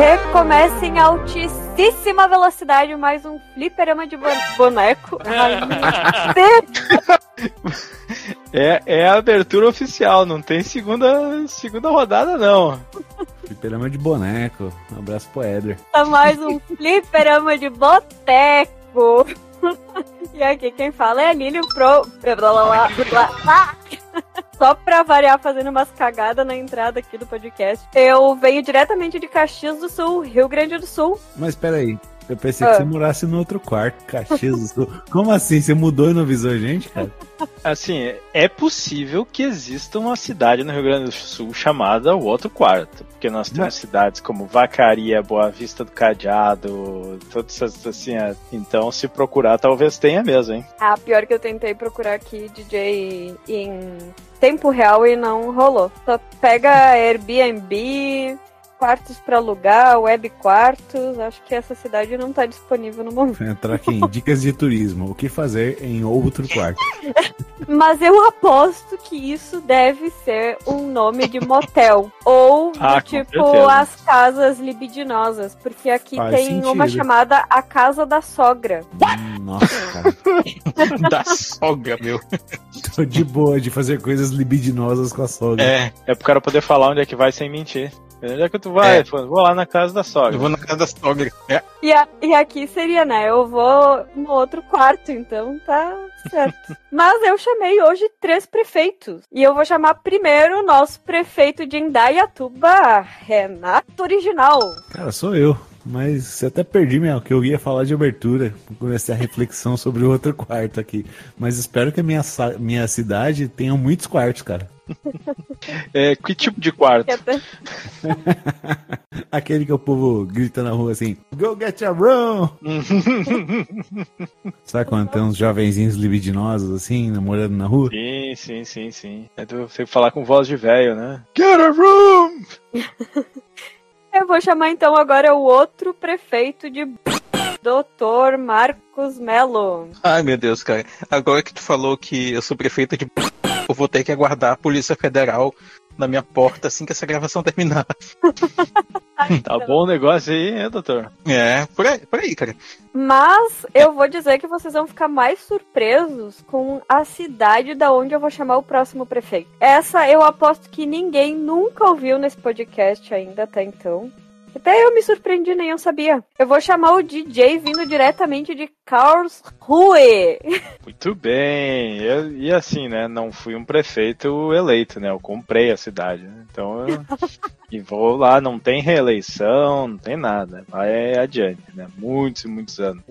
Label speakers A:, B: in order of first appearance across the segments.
A: Recomeça em altíssima velocidade mais um fliperama de boneco.
B: é, é a abertura oficial, não tem segunda, segunda rodada, não.
C: Fliperama de boneco. Um abraço pro Éder.
A: Tá mais um fliperama de boteco. e aqui quem fala é a Lilian Pro. Só pra variar, fazendo umas cagadas na entrada aqui do podcast. Eu venho diretamente de Caxias do Sul, Rio Grande do Sul.
C: Mas peraí, eu pensei ah. que você morasse no outro quarto, Caxias do Sul. Como assim? Você mudou e não avisou a gente, cara?
B: Assim, é possível que exista uma cidade no Rio Grande do Sul chamada o outro quarto. Porque nós temos Mas... cidades como Vacaria, Boa Vista do Cadeado, todas essas assim. É, então, se procurar, talvez tenha mesmo, hein?
A: Ah, pior que eu tentei procurar aqui DJ em tempo real e não rolou. Só pega Airbnb, quartos para alugar, web quartos. Acho que essa cidade não está disponível no momento.
C: Entrar aqui em dicas de turismo. O que fazer em outro quarto?
A: Mas eu aposto que isso deve ser um nome de motel. Ou ah, tipo as casas libidinosas. Porque aqui Faz tem sentido. uma chamada a Casa da Sogra.
C: Nossa, cara.
B: da sogra, meu.
C: Tô de boa de fazer coisas libidinosas com a sogra.
B: É, é pro cara poder falar onde é que vai sem mentir. Onde é que tu vai? É. Vou lá na casa da sogra.
C: Eu vou na casa da sogra. É.
A: E, a, e aqui seria, né? Eu vou no outro quarto, então tá certo. Mas eu chamei hoje três prefeitos. E eu vou chamar primeiro o nosso prefeito de Indaiatuba, Renato Original.
C: Cara, sou eu. Mas você até perdi minha, que eu ia falar de abertura. Comecei a reflexão sobre o outro quarto aqui. Mas espero que a minha, minha cidade tenha muitos quartos, cara.
B: É, que tipo de quarto?
C: Aquele que o povo grita na rua assim: Go get your room! Sabe quando tem uns jovenzinhos libidinosos assim, namorando na rua?
B: Sim, sim, sim, sim. É tu falar com voz de velho, né? Get a room!
A: Eu vou chamar então agora o outro prefeito de Doutor Marcos Melo.
B: Ai, meu Deus, cara. Agora que tu falou que eu sou prefeito de eu vou ter que aguardar a Polícia Federal na minha porta assim que essa gravação terminar. tá bom o negócio aí, hein, doutor? É, por aí, por aí, cara.
A: Mas eu vou dizer que vocês vão ficar mais surpresos com a cidade da onde eu vou chamar o próximo prefeito. Essa eu aposto que ninguém nunca ouviu nesse podcast ainda até então. Até eu me surpreendi, nem eu sabia. Eu vou chamar o DJ vindo diretamente de Karlsruhe.
B: Muito bem. E, e, assim, né? Não fui um prefeito eleito, né? Eu comprei a cidade. Né? Então eu. e vou lá, não tem reeleição, não tem nada. Vai adiante, né? Muitos e muitos anos.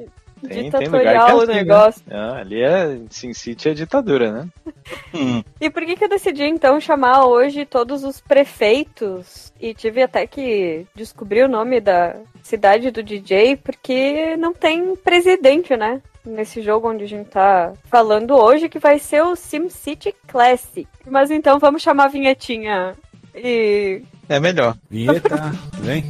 A: Tem, tem lugar que é assim, o negócio.
B: Né? Ah, ali é Sin City é ditadura, né?
A: hum. E por que, que eu decidi então chamar hoje todos os prefeitos? E tive até que descobrir o nome da cidade do DJ, porque não tem presidente, né? Nesse jogo onde a gente tá falando hoje, que vai ser o SimCity Classic. Mas então vamos chamar a vinhetinha e.
B: É melhor.
C: Vinheta, vem.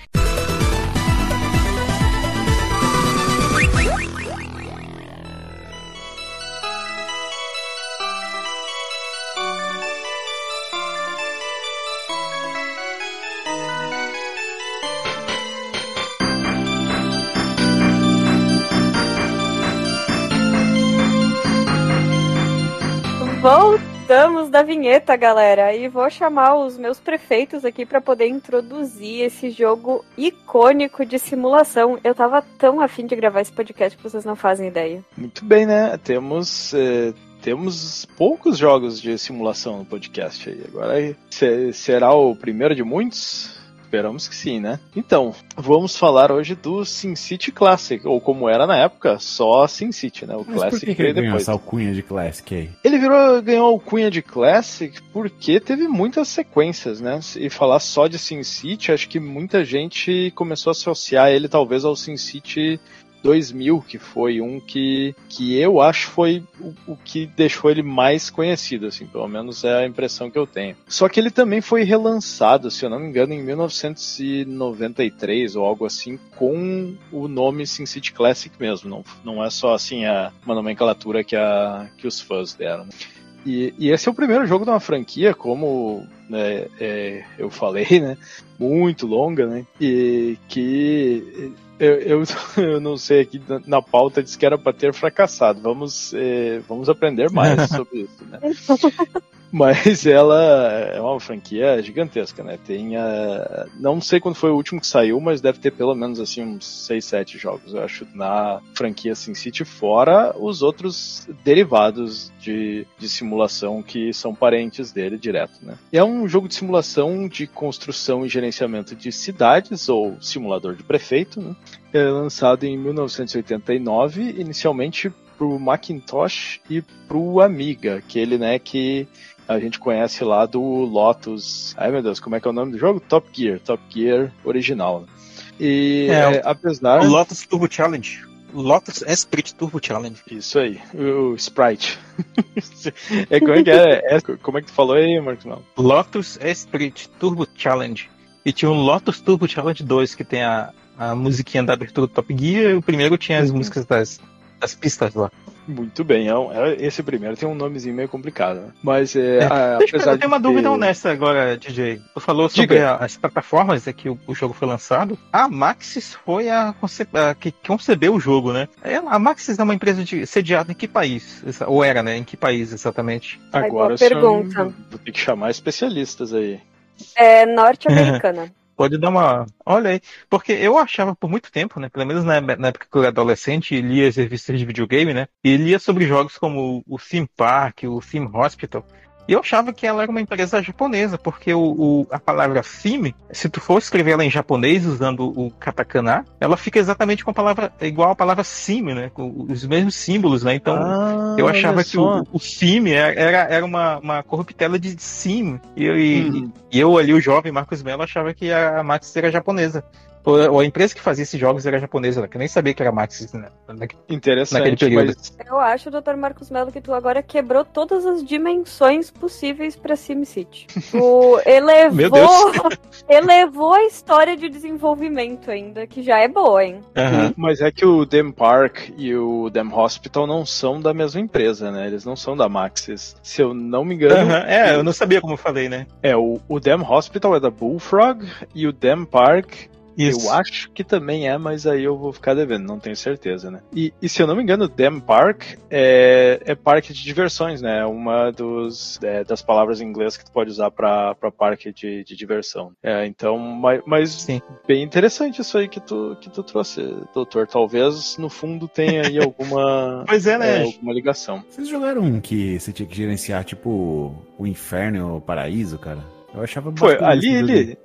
A: Voltamos da vinheta, galera, e vou chamar os meus prefeitos aqui para poder introduzir esse jogo icônico de simulação. Eu tava tão afim de gravar esse podcast que vocês não fazem ideia.
B: Muito bem, né? Temos. Eh, temos poucos jogos de simulação no podcast aí. Agora será o primeiro de muitos? Esperamos que sim, né? Então, vamos falar hoje do SimCity Classic, ou como era na época, só SimCity, né? O
C: Mas
B: Classic
C: por que, que ele ganhou
B: depois.
C: essa alcunha de Classic aí?
B: Ele virou, ganhou alcunha de Classic porque teve muitas sequências, né? E falar só de SimCity, acho que muita gente começou a associar ele talvez ao SimCity 2000, que foi um que, que eu acho foi o, o que deixou ele mais conhecido, assim, pelo menos é a impressão que eu tenho. Só que ele também foi relançado, se eu não me engano, em 1993 ou algo assim, com o nome SimCity Classic mesmo. Não, não é só assim a, uma nomenclatura que, a, que os fãs deram. E, e esse é o primeiro jogo de uma franquia, como né, é, eu falei, né? Muito longa, né? E que eu, eu, eu não sei aqui na, pauta disse que era para ter fracassado. Vamos, é, vamos aprender mais sobre isso, né? Mas ela é uma franquia gigantesca, né? Tem a... Não sei quando foi o último que saiu, mas deve ter pelo menos assim uns 6, 7 jogos, eu acho, na franquia SimCity, fora os outros derivados de, de simulação que são parentes dele direto, né? E é um jogo de simulação de construção e gerenciamento de cidades, ou simulador de prefeito, né? É lançado em 1989, inicialmente pro Macintosh e pro Amiga, aquele, né, que a gente conhece lá do Lotus. Ai meu Deus, como é que é o nome do jogo? Top Gear, Top Gear original. E
D: É,
B: é, apesar.
D: O Lotus Turbo Challenge. Lotus Esprit Turbo Challenge.
B: Isso aí, o Sprite. é, como é que é? É- Como é que tu falou aí, Marcos? Não.
D: Lotus Esprit Turbo Challenge. E tinha o Lotus Turbo Challenge 2, que tem a, a musiquinha da abertura do Top Gear, e o primeiro tinha as músicas das, das pistas lá.
B: Muito bem, é um- é- esse primeiro tem um nomezinho meio complicado, né? Mas é,
D: É.
B: a-
D: Deixa eu,
B: apesar
D: eu tenho uma
B: de
D: dúvida honesta agora, DJ. Tu falou sobre a- as plataformas é que o, o jogo foi lançado. A Maxis foi a, conce- a que concebeu o jogo, né? Ela- a Maxis é uma empresa de, sediada em que país? Ou era, né? Em que país exatamente?
B: Agora
A: pergunta.
B: vou ter que chamar especialistas aí.
A: É norte-americana.
D: Pode dar uma. Olha aí. Porque eu achava por muito tempo, né? Pelo menos na, época que eu era adolescente e lia as revistas de videogame, né? E lia sobre jogos como o Theme Park, o Theme Hospital. E eu achava que ela era uma empresa japonesa, porque o, o- a palavra theme, se tu for escrever ela em japonês usando o katakana, ela fica exatamente com a palavra igual a palavra sim, né? Com os mesmos símbolos, né? Então,
B: Ah,
D: eu achava que o, o Sim era, era, uma, uma corruptela de Sim. E eu, e-
B: Uhum.
D: e eu ali, o jovem Marcos Mello, achava que a Maxis era japonesa. Ou, a empresa que fazia esses jogos era japonesa, né? que eu nem sabia que era Maxis né? naquele
B: Interessante,
D: período.
B: mas
A: Eu acho, Dr. Marcos Mello, que tu agora quebrou todas as dimensões possíveis pra SimCity. Tu elevou, elevou a história de desenvolvimento ainda, que já é boa, hein?
D: Aham.
B: Mas é que o Dem Park e o Dem Hospital não são da mesma empresa, né? Eles não são da Maxis. Se eu não me engano,
D: Aham. É, eu não sabia como eu falei, né?
B: é o, o Dem Hospital é da Bullfrog e o Dem Park
D: Isso.
B: eu acho que também é, mas aí eu vou ficar devendo, não tenho certeza, né? E, e se eu não me engano, o Dem Park é, é parque de diversões, né? É Uma dos, é, das palavras em inglês que tu pode usar para parque de, de diversão. É, então, mas, mas
D: Sim.
B: bem interessante isso aí que tu, que tu trouxe, doutor. Talvez no fundo tenha aí alguma,
D: Pois é,
B: é,
D: né?
B: alguma ligação.
C: Vocês jogaram um que você tinha que gerenciar, tipo, o inferno e o paraíso, cara? Eu achava
B: Foi, ali ele, ali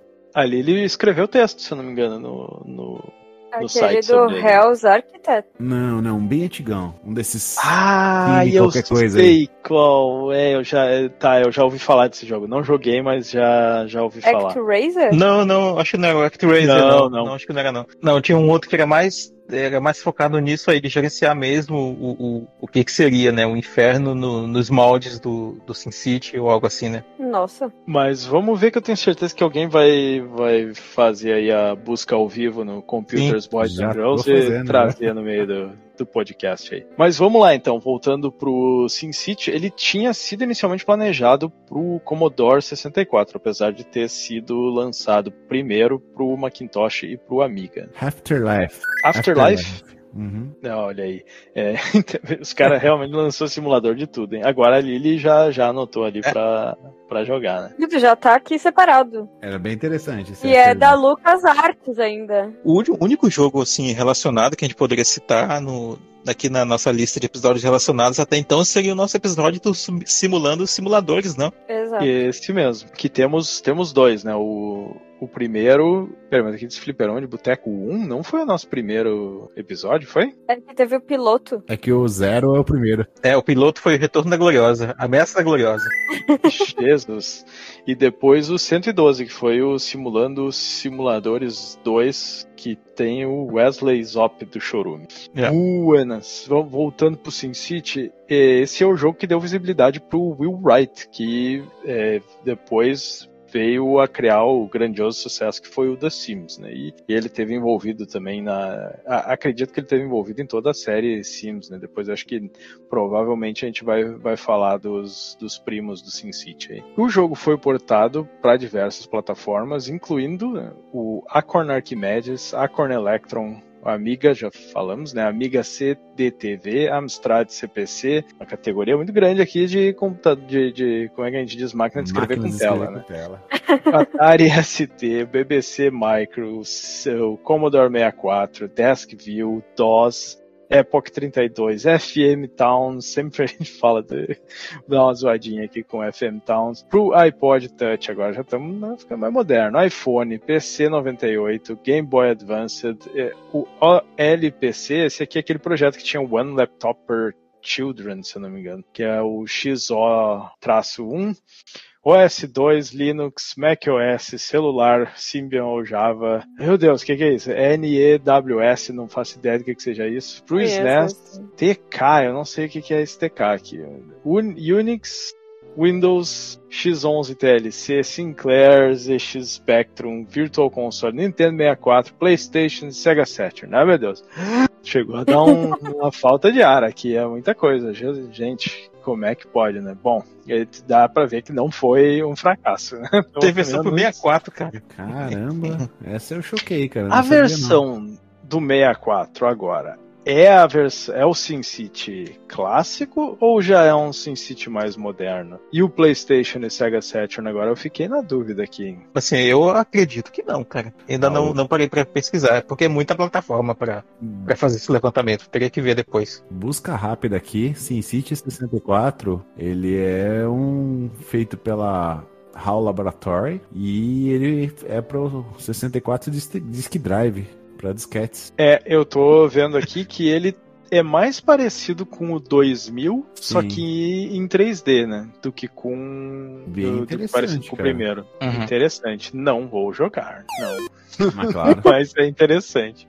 B: ele escreveu o texto, se eu não me engano, no, no,
A: Aquele
B: site
A: do
B: sobre ele.
A: Hell's Architect.
C: Não, não, bem antigão. Um desses.
B: Ah,
C: Sim,
B: eu
C: qualquer coisa
B: sei qual é, eu já, tá, eu já ouvi falar desse jogo. Não joguei, mas já, já ouvi falar.
A: ActRaiser?
D: Não, não, acho que não era o ActRaiser,
B: Não,
D: não,
B: não.
D: acho que não era não. Não, tinha um outro que era mais era mais focado nisso aí, de gerenciar mesmo o, o, o que que seria, né, o inferno no- nos moldes do, do SimCity ou algo assim, né?
A: Nossa.
B: Mas vamos ver que eu tenho certeza que alguém vai, vai fazer aí a busca ao vivo no Computers Boys
C: já
B: and Girls e trazer no meio do, do podcast aí. Mas vamos lá então, voltando pro SimCity, ele tinha sido inicialmente planejado pro Commodore 64, apesar de ter sido lançado primeiro pro Macintosh e pro Amiga.
C: Afterlife.
B: Afterlife?
C: Uhum.
B: Não, olha aí. É, os caras realmente lançou simulador de tudo, hein? Agora a Lily já, já anotou ali pra, pra jogar, né?
A: Já tá aqui separado.
C: Era bem interessante. esse
A: E é da. Lucas Arts ainda.
D: O único jogo assim relacionado que a gente poderia citar no aqui na nossa lista de episódios relacionados até então seria o nosso episódio do sim- simulando os simuladores, não?
A: Exato.
B: Esse mesmo. Que temos, temos dois, né? O, o primeiro. Pera, mas aqui desse Fliperão de Boteco 1 não foi o nosso primeiro episódio, foi?
A: É que teve o piloto.
C: É que o zero é o primeiro.
D: É, o piloto foi o Retorno da Gloriosa, Ameaça da Gloriosa.
B: Jesus. E depois o 112, que foi o Simulando Simuladores 2, que tem o Wesley Zop do Chorume.
D: É.
B: Buenas. Voltando pro Sin City. Esse é o jogo que deu visibilidade pro Will Wright, que é, depois veio a criar o grandioso sucesso que foi o The Sims, né? E, e ele teve envolvido também na. a- acredito que ele teve envolvido em toda a série Sims, né? Depois acho que provavelmente a gente vai, vai falar dos, dos primos do SimCity aí. O jogo foi portado para diversas plataformas, incluindo né, o Acorn Archimedes, Acorn Electron, Amiga, já falamos, né? Amiga CDTV, Amstrad CPC, uma categoria muito grande aqui de computador, de, de como é que a gente diz, máquina de escrever com
C: de
B: tela,
C: escrever
B: né?
C: com tela.
B: Atari ST, BBC Micro, o Commodore 64, DeskView, DOS, Epoch 32, FM Towns, sempre a gente fala de dar uma zoadinha aqui com FM Towns, pro iPod Touch, agora já estamos ficando mais moderno, iPhone, PC 98, Game Boy Advanced, eh, o OLPC, esse aqui é aquele projeto que tinha One Laptop per Children, se eu não me engano, que é o XO-1, OS2, Linux, macOS, celular, Symbian ou Java. Meu Deus, o que, que é isso? NEWS, não faço ideia do que, que seja isso. Pro SNES. TK, eu não sei o que, que é esse TK aqui. Un- Unix, Windows, X11 TLC, Sinclair, ZX Spectrum, Virtual Console, Nintendo 64, PlayStation, Sega Saturn. Ah, meu Deus. Chegou a dar um- uma falta de ar aqui, é muita coisa. Gente, como é que pode, né? Bom, ele- dá pra ver que não foi um fracasso, né?
D: Teve versão pro 64, cara.
C: Caramba, essa eu choquei, cara.
B: A
C: sabia, não.
B: versão do 64 agora é a vers é o SimCity clássico ou já é um SimCity mais moderno? E o PlayStation e Sega Saturn agora eu fiquei na dúvida aqui.
D: Assim, eu acredito que não, cara. Ainda não,
C: o-
D: não parei pra pesquisar, porque é muita plataforma pra, pra fazer esse levantamento. Teria que ver depois.
C: Busca rápida aqui, SimCity 64, ele é um feito pela HAL Laboratory e ele é pro 64 Disk Disk Drive, pra disquetes.
B: É, eu tô vendo aqui que ele é mais parecido com o 2000, só
C: Sim.
B: que em 3D, né? Do que com
C: Bem
B: do, do parecido com o
C: cara.
B: primeiro.
D: Uhum.
B: Interessante. Não vou jogar, não.
C: Mas claro.
B: Mas é interessante.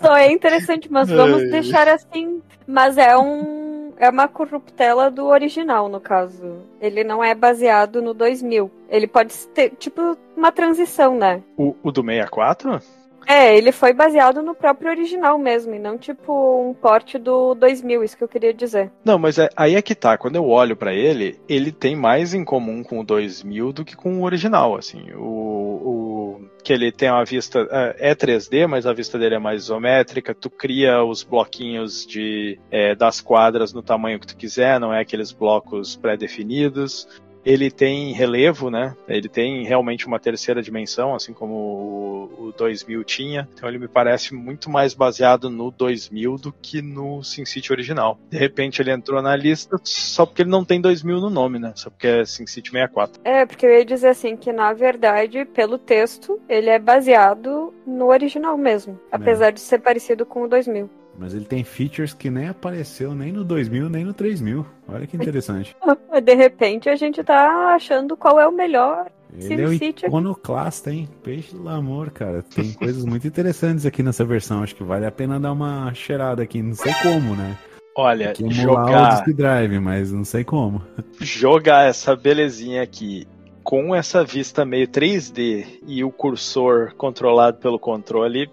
A: Só é interessante, mas vamos deixar assim. Mas é um. É uma corruptela do original, no caso. Ele não é baseado no 2000. Ele pode ter, tipo, uma transição, né?
B: O, o do 64?
A: É, ele foi baseado no próprio original mesmo, e não tipo um porte do 2000, isso que eu queria dizer.
B: Não, mas é- aí é que tá. Quando eu olho pra ele, ele tem mais em comum com o 2000 do que com o original, assim. O, o- que ele tem uma vista é é 3D, mas a vista dele é mais isométrica. Tu cria os bloquinhos de é, das quadras no tamanho que tu quiser, não é aqueles blocos pré-definidos. Ele tem relevo, né? Ele tem realmente uma terceira dimensão, assim como o, o 2000 tinha. Então ele me parece muito mais baseado no 2000 do que no SimCity original. De repente ele entrou na lista só porque ele não tem 2000 no nome, né? Só porque é SimCity 64.
A: É, porque eu ia dizer assim que na verdade, pelo texto, ele é baseado no original mesmo, apesar de ser parecido com o 2000.
C: Mas ele tem features que nem apareceu nem no 2000, nem no 3000. Olha que interessante.
A: De repente a gente tá achando qual é o melhor.
C: Ele é o iconoclasta, hein? Peixe do amor, cara. Tem coisas muito interessantes aqui nessa versão. Acho que vale a pena dar uma cheirada aqui. Não sei como, né?
B: Olha,
C: Que emular o
B: jogar,
C: Disk Drive, mas não sei como.
B: jogar essa belezinha aqui com essa vista meio 3D e o cursor controlado pelo controle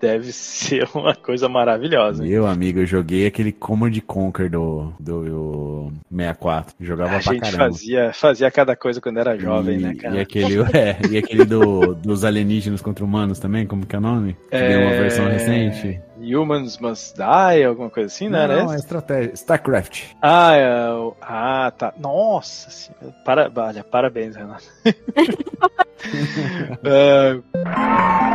B: deve ser uma coisa maravilhosa. hein?
C: Meu amigo, eu joguei aquele Command Conquer do, do 64. Jogava
B: A
C: pra
B: gente
C: caramba.
B: fazia, fazia cada coisa quando era jovem,
C: e,
B: né, cara?
C: E aquele, é, e aquele do, dos alienígenas contra humanos também, como que é o nome? Que deu uma
B: É,
C: versão recente.
B: Humans Must Die, alguma coisa assim, né?
C: não,
B: era
C: não, é estratégia. StarCraft.
B: Ah, é, ah, tá. Nossa senhora. Para, olha, parabéns, Renato. Ah,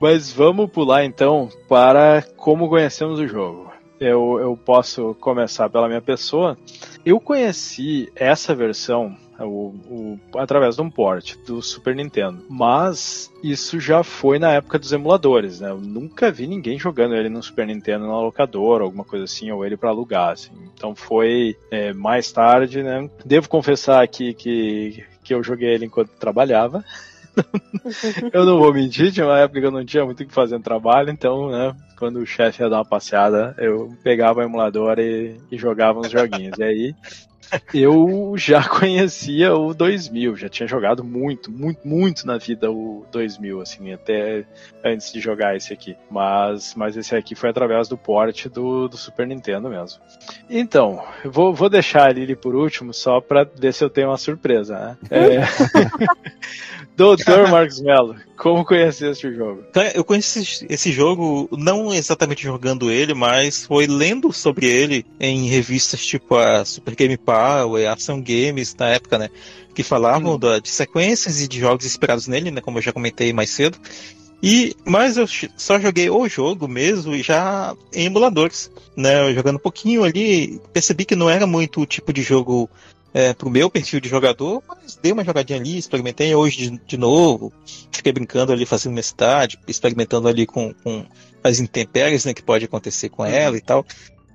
B: mas vamos pular então para como conhecemos o jogo. Eu, eu posso começar pela minha pessoa. Eu conheci essa versão o, o, através de um port do Super Nintendo. Mas isso já foi na época dos emuladores, né? Eu nunca vi ninguém jogando ele no Super Nintendo na locadora, alguma coisa assim, ou ele para alugar, assim. Então foi é, mais tarde, né? Devo confessar aqui que, que eu joguei ele enquanto trabalhava. Eu não vou mentir, tinha uma época que eu não tinha muito o que fazer no trabalho, então, né, quando o chefe ia dar uma passeada, eu pegava o emulador e, e jogava uns joguinhos. E aí eu já conhecia o 2000, já tinha jogado muito, muito, muito na vida o 2000, assim, até antes de jogar esse aqui. Mas, mas esse aqui foi através do port do, do Super Nintendo mesmo. Então, vou, vou deixar a por último, só pra ver se eu tenho uma surpresa, né? É... Doutor Marcos Mello, como conhecer esse jogo?
D: Eu conheci esse jogo não exatamente jogando ele, mas foi lendo sobre ele em revistas tipo a Super Game Power, Ação Games na época, né? Que falavam hum. da, de sequências e de jogos inspirados nele, né? Como eu já comentei mais cedo. E, mas eu só joguei o jogo mesmo e já em emuladores, né? Jogando um pouquinho ali, percebi que não era muito o tipo de jogo é, pro meu perfil de jogador, mas dei uma jogadinha ali, experimentei hoje de, de novo, fiquei brincando ali, fazendo minha cidade, experimentando ali com, com as intempéries né, que pode acontecer com ela e tal.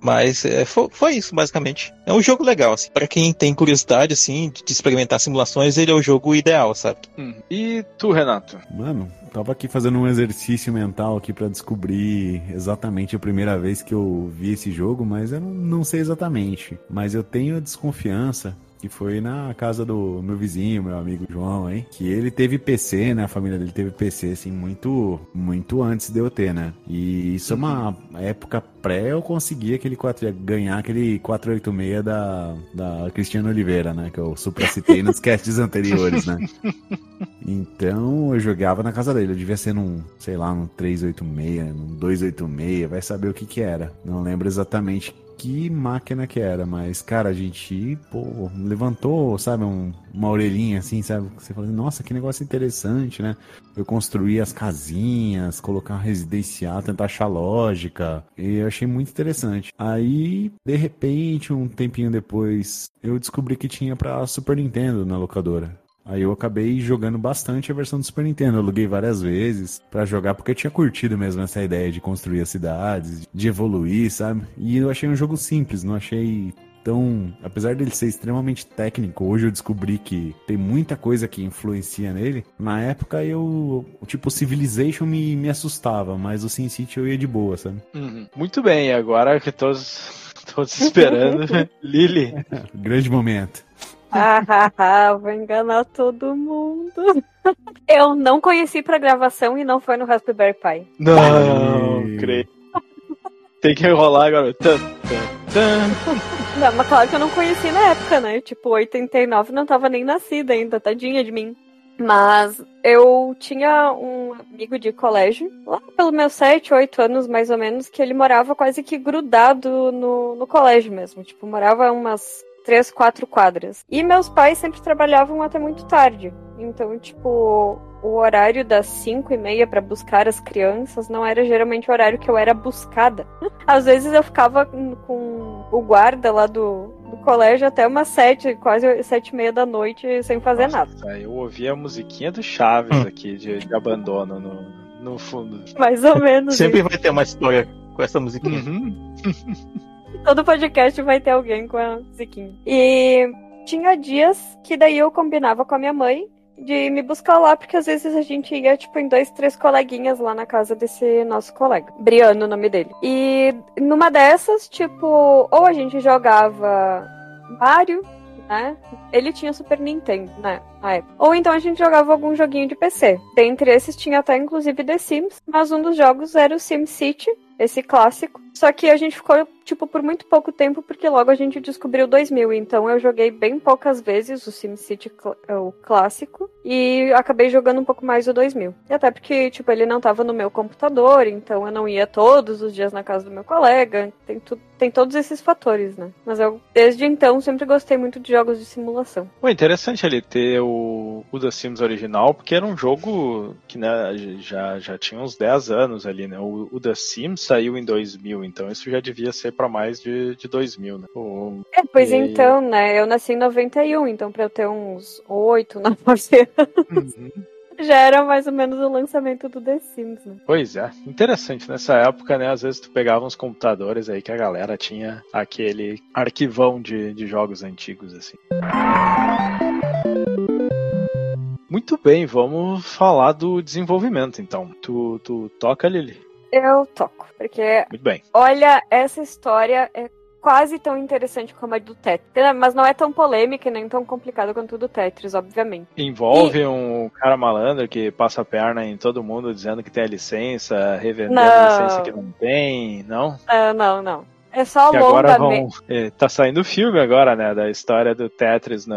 D: Mas é, foi, foi, isso, basicamente. É um jogo legal, assim. Pra quem tem curiosidade, assim, de experimentar simulações, ele é o jogo ideal, sabe?
B: Hum. E tu, Renato?
C: Mano, tava aqui fazendo um exercício mental aqui para descobrir exatamente a primeira vez que eu vi esse jogo, mas eu não, não sei exatamente. Mas eu tenho a desconfiança que foi na casa do meu vizinho, meu amigo João, hein? Que ele teve PC, né? A família dele teve PC, assim, muito, muito antes de eu ter, né? E isso é uma época pré eu conseguir aquele 4, ganhar aquele 486 da, da Cristiano Oliveira, né? Que eu supracitei nos casts anteriores, né? Então eu jogava na casa dele. Eu devia ser num, sei lá, num 386, num 286, vai saber o que que era. Não lembro exatamente que máquina que era, mas, cara, a gente, pô, levantou, sabe, um, uma orelhinha assim, sabe? Você fala, nossa, que negócio interessante, né? Eu construí as casinhas, colocar residencial, tentar achar lógica, e eu achei muito interessante. Aí, de repente, um tempinho depois, eu descobri que tinha pra Super Nintendo na locadora. Aí eu acabei jogando bastante a versão do Super Nintendo. Eu aluguei várias vezes para jogar porque eu tinha curtido mesmo essa ideia de construir as cidades, de evoluir, sabe? E eu achei um jogo simples, não achei tão. Apesar dele ser extremamente técnico, hoje eu descobri que tem muita coisa que influencia nele. Na época eu. Tipo, Civilization me, me assustava, mas o Sin City eu ia de boa, sabe?
B: Uhum. Muito bem, agora que todos. Todos esperando. Lily.
C: Grande momento.
A: Ah, vou enganar todo mundo. Eu não conheci pra gravação e não foi no Raspberry Pi.
B: Não, creio. Tem que rolar agora.
A: Não, mas claro que eu não conheci na época, né? Tipo, 89 não tava nem nascida ainda, tadinha de mim. Mas eu tinha um amigo de colégio, lá pelos meus 7, 8 anos mais ou menos, que ele morava quase que grudado no, no colégio mesmo. Tipo, morava umas três, quatro quadras. E meus pais sempre trabalhavam até muito tarde. Então, tipo, o horário das cinco e meia para buscar as crianças não era geralmente o horário que eu era buscada. Às vezes eu ficava com o guarda lá do, do colégio até umas sete, quase sete e meia da noite sem fazer Nossa, nada.
B: Eu ouvia a musiquinha do Chaves hum. aqui de, de abandono no, no fundo.
A: Mais ou menos.
D: Sempre vai ter uma história com essa musiquinha. Uhum.
A: Todo podcast vai ter alguém com a musiquinha. E tinha dias que daí eu combinava com a minha mãe de me buscar lá, porque às vezes a gente ia, tipo, em dois, três coleguinhas lá na casa desse nosso colega. Briano, o nome dele. E numa dessas, tipo, ou a gente jogava Mario, né? Ele tinha Super Nintendo, né? Na época. Ou então a gente jogava algum joguinho de PC. Dentre esses tinha até inclusive The Sims, mas um dos jogos era o Sim City, esse clássico. Só que a gente ficou, tipo, por muito pouco tempo, porque logo a gente descobriu 2000. Então eu joguei bem poucas vezes o SimCity cl o clássico e acabei jogando um pouco mais o 2000. E até porque, tipo, ele não tava no meu computador, então eu não ia todos os dias na casa do meu colega. Tem, tu tem todos esses fatores, né? Mas eu, desde então, sempre gostei muito de jogos de simulação.
B: Pô, interessante ali ter o, o The Sims original, porque era um jogo que né, já, já tinha uns 10 anos ali, né? O, o The Sims saiu em 2000, então isso já devia ser para mais de, de 2000, né?
A: É, pois
B: E-
A: então, né? Eu nasci em 91, então pra eu ter uns 8, 9 anos,
B: Uhum.
A: já era mais ou menos o lançamento do The Sims, né?
B: Pois é, interessante. Nessa época, né, às vezes tu pegava uns computadores aí que a galera tinha aquele arquivão de, de jogos antigos, assim. Muito bem, vamos falar do desenvolvimento, então. Tu, tu toca, Lili?
A: Eu toco, porque
B: Muito bem.
A: olha, essa história é quase tão interessante como a do Tetris, mas não é tão polêmica e nem tão complicada quanto o do Tetris, obviamente.
B: Envolve um cara malandro que passa a perna em todo mundo dizendo que tem a licença, revendendo
A: Não.
B: a licença que não tem, não?
A: Ah, não, não. É só
B: Que agora vão.
A: me-
B: é, tá saindo filme agora, né? Da história do Tetris no.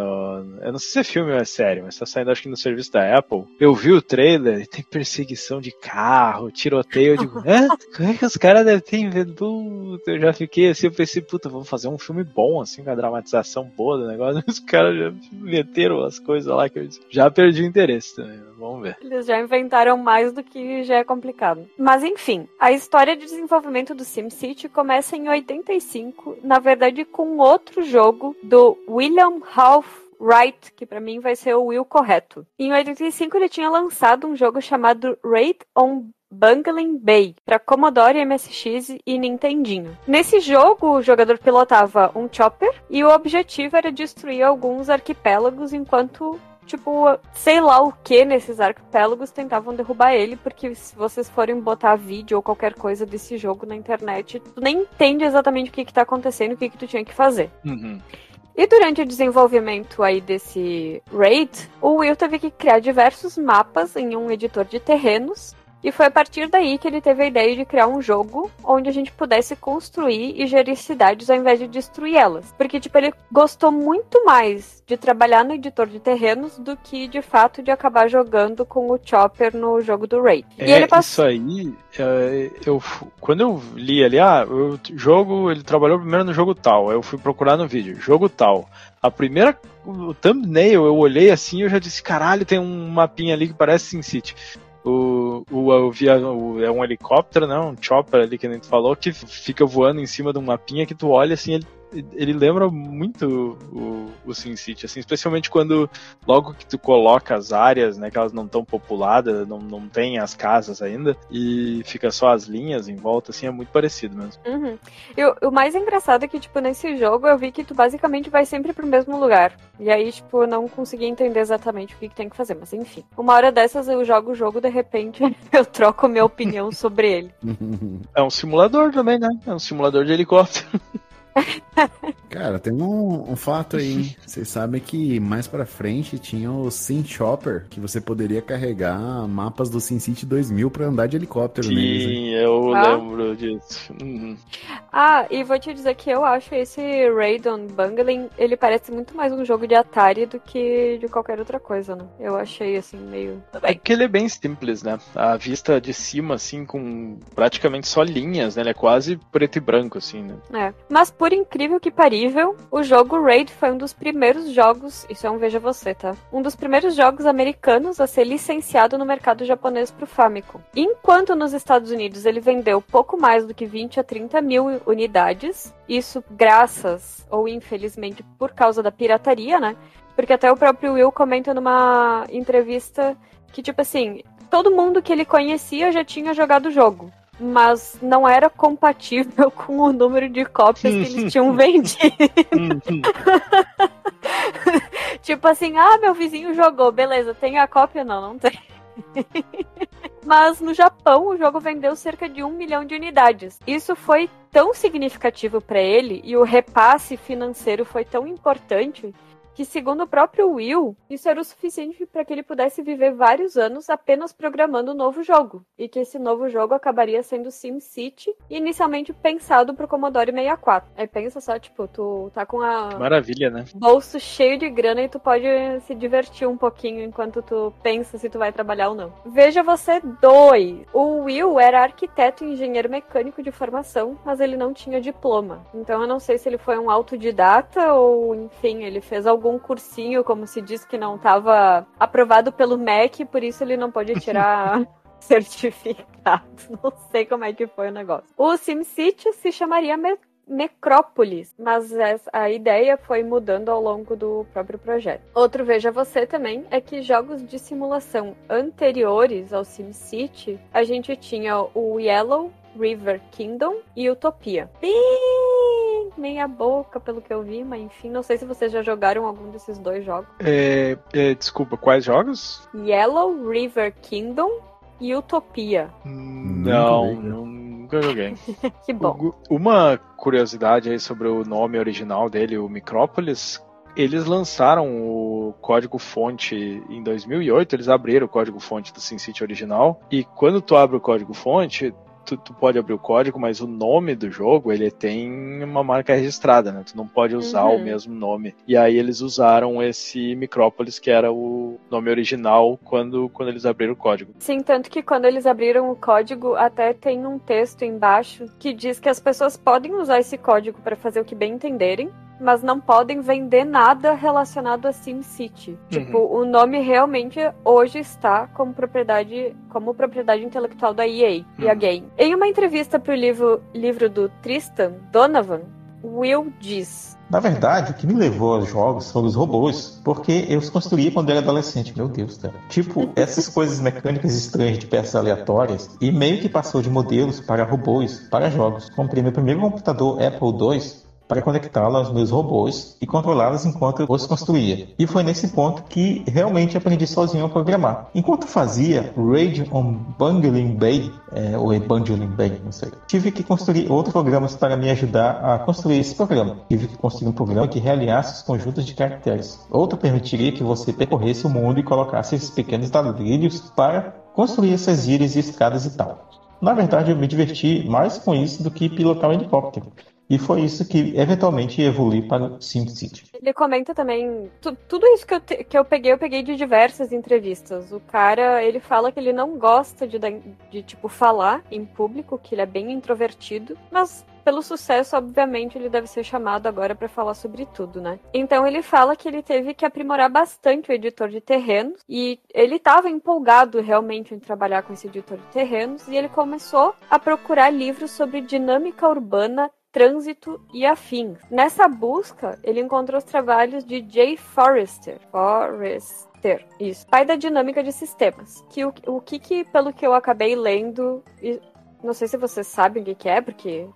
B: Eu não sei se é filme ou é série, mas tá saindo acho que no serviço da Apple. Eu vi o trailer e tem perseguição de carro, tiroteio. Eu digo, hã? Como é que os caras devem ter inventado? Eu já fiquei assim, eu pensei, puta, vamos fazer um filme bom, assim, com a dramatização boa do negócio. Os caras já meteram as coisas lá que eu já perdi o interesse também. Vamos ver.
A: Eles já inventaram mais do que já é complicado. Mas enfim, a história de desenvolvimento do SimCity começa em 85, na verdade com outro jogo do William Half Wright, que pra mim vai ser o Will correto. Em 85 ele tinha lançado um jogo chamado Raid on Bungling Bay para Commodore MSX e Nintendinho. Nesse jogo, o jogador pilotava um chopper e o objetivo era destruir alguns arquipélagos enquanto tipo, sei lá o que nesses arquipélagos tentavam derrubar ele, porque se vocês forem botar vídeo ou qualquer coisa desse jogo na internet, tu nem entende exatamente o que, que tá acontecendo, o que, que tu tinha que fazer.
B: Uhum.
A: E durante o desenvolvimento aí desse raid, o Will teve que criar diversos mapas em um editor de terrenos. E foi a partir daí que ele teve a ideia de criar um jogo onde a gente pudesse construir e gerir cidades ao invés de destruir elas. Porque, tipo, ele gostou muito mais de trabalhar no editor de terrenos do que, de fato, de acabar jogando com o Chopper no jogo do Raid. E
B: É,
A: ele passou.
B: Isso aí, é, eu, quando eu li ali, ah, o jogo, ele trabalhou primeiro no jogo tal, eu fui procurar no vídeo, jogo tal. A primeira, o thumbnail, eu olhei assim e eu já disse, caralho, tem um mapinha ali que parece SimCity. O, o, eu vi a- o- é um helicóptero, né? Um chopper ali que a gente falou, que fica voando em cima de um mapinha que tu olha assim, ele, ele lembra muito o, o SimCity, assim, especialmente quando logo que tu coloca as áreas, né, que elas não estão populadas, não, não tem as casas ainda, e fica só as linhas em volta, assim, é muito parecido mesmo.
A: Uhum. E o, o mais engraçado é que, tipo, nesse jogo eu vi que tu basicamente vai sempre pro mesmo lugar. E aí, tipo, eu não consegui entender exatamente o que, que tem que fazer. Mas enfim. Uma hora dessas eu jogo o jogo, de repente eu troco minha opinião sobre ele.
B: É um simulador também, né? É um simulador de helicóptero.
C: Cara, tem um, um fato aí. hein? Vocês sabem que mais pra frente tinha o Sim Chopper, que você poderia carregar mapas do Sim City 2000 pra andar de helicóptero neles. hein?
B: Sim, eu
A: Ah.
B: lembro disso. Uhum.
A: Ah, e vou te dizer que eu acho esse Raidon Bungling, ele parece muito mais um jogo de Atari do que de qualquer outra coisa, né? Eu achei, assim, meio...
B: É que ele é bem simples, né? A vista de cima, assim, com praticamente só linhas, né? Ele é quase preto e branco, assim, né?
A: É. Mas por incrível que parível, o jogo Raid foi um dos primeiros jogos, isso é um veja você, tá? Um dos primeiros jogos americanos a ser licenciado no mercado japonês pro Famicom. Enquanto nos Estados Unidos ele vendeu pouco mais do que 20 a 30 mil unidades, isso graças ou infelizmente por causa da pirataria, né? Porque até o próprio Will comenta numa entrevista que, tipo assim, todo mundo que ele conhecia já tinha jogado o jogo mas não era compatível com o número de cópias que eles tinham vendido.
B: Uhum.
A: tipo assim, ah, meu vizinho jogou, beleza, tem a cópia? Não, não tem. Mas no Japão o jogo vendeu cerca de um milhão de unidades. Isso foi tão significativo para ele e o repasse financeiro foi tão importante que, segundo o próprio Will, isso era o suficiente para que ele pudesse viver vários anos apenas programando um novo jogo, e que esse novo jogo acabaria sendo SimCity, inicialmente pensado para o Commodore 64. Aí pensa só, tipo, tu tá com a
B: Maravilha, né?
A: bolso cheio de grana e tu pode se divertir um pouquinho enquanto tu pensa se tu vai trabalhar ou não. Veja você dois. O Will era arquiteto e engenheiro mecânico de formação, mas ele não tinha diploma. Então eu não sei se ele foi um autodidata ou, enfim, ele fez algum cursinho, como se diz que não estava aprovado pelo MEC, por isso ele não pode tirar certificado. Não sei como é que foi o negócio. O SimCity se chamaria Me- Necrópolis, mas essa- a ideia foi mudando ao longo do próprio projeto. Outro veja você também é que jogos de simulação anteriores ao SimCity, a gente tinha o Yellow River Kingdom e Utopia. Bem meia boca pelo que eu vi, mas enfim, não sei se vocês já jogaram algum desses dois jogos.
B: É, é, desculpa, quais jogos?
A: Yellow River Kingdom e Utopia.
B: Não,
C: joguei,
B: não, nunca joguei.
A: Que bom.
B: Uma curiosidade aí sobre o nome original dele, o Micrópolis. Eles lançaram o código-fonte em 2008, eles abriram o código-fonte do SimCity original. E quando tu abre o código-fonte, tu, tu pode abrir o código, mas o nome do jogo, ele tem uma marca registrada, né? Tu não pode usar
A: Uhum.
B: o mesmo nome. E aí eles usaram esse Micrópolis, que era o nome original, quando, quando eles abriram o código.
A: Sim, tanto que quando eles abriram o código, até tem um texto embaixo que diz que as pessoas podem usar esse código para fazer o que bem entenderem, mas não podem vender nada relacionado a SimCity. Tipo, o nome realmente hoje está como propriedade, como propriedade intelectual da EA e a
B: Uhum.
A: Game. Em uma entrevista para o livro, livro do Tristan Donovan, Will diz:
D: Na verdade, o que me levou aos jogos foram os robôs, porque eu os construía quando era adolescente, meu Deus, cara. Tipo, essas coisas mecânicas estranhas de peças aleatórias, e meio que passou de modelos para robôs, para jogos. Comprei meu primeiro computador Apple II para conectá-lo aos meus robôs e controlá-los enquanto os construía. E foi nesse ponto que realmente aprendi sozinho a programar. Enquanto fazia Raid on Bungling Bay, é, ou é Bungling Bay, não sei, tive que construir outros programas para me ajudar a construir esse programa. Tive que construir um programa que realinhasse os conjuntos de caracteres. Outro permitiria que você percorresse o mundo e colocasse esses pequenos ladrilhos para construir essas ilhas e escadas e tal. Na verdade, eu me diverti mais com isso do que pilotar um helicóptero. E foi isso que eventualmente evoluiu para SimCity.
A: Ele comenta também. tu- tudo isso que eu, te- que eu peguei, eu peguei de diversas entrevistas. O cara, ele fala que ele não gosta de, de, tipo, falar em público, que ele é bem introvertido, mas. Pelo sucesso, obviamente, ele deve ser chamado agora para falar sobre tudo, né? Então ele fala que ele teve que aprimorar bastante o editor de terrenos e ele estava empolgado realmente em trabalhar com esse editor de terrenos e ele começou a procurar livros sobre dinâmica urbana trânsito e afins. Nessa busca, ele encontrou os trabalhos de Jay Forrester. Forrester, isso. Pai da dinâmica de sistemas. Que o, o que, que, pelo que eu acabei lendo, e não sei se vocês sabem o que, que é, porque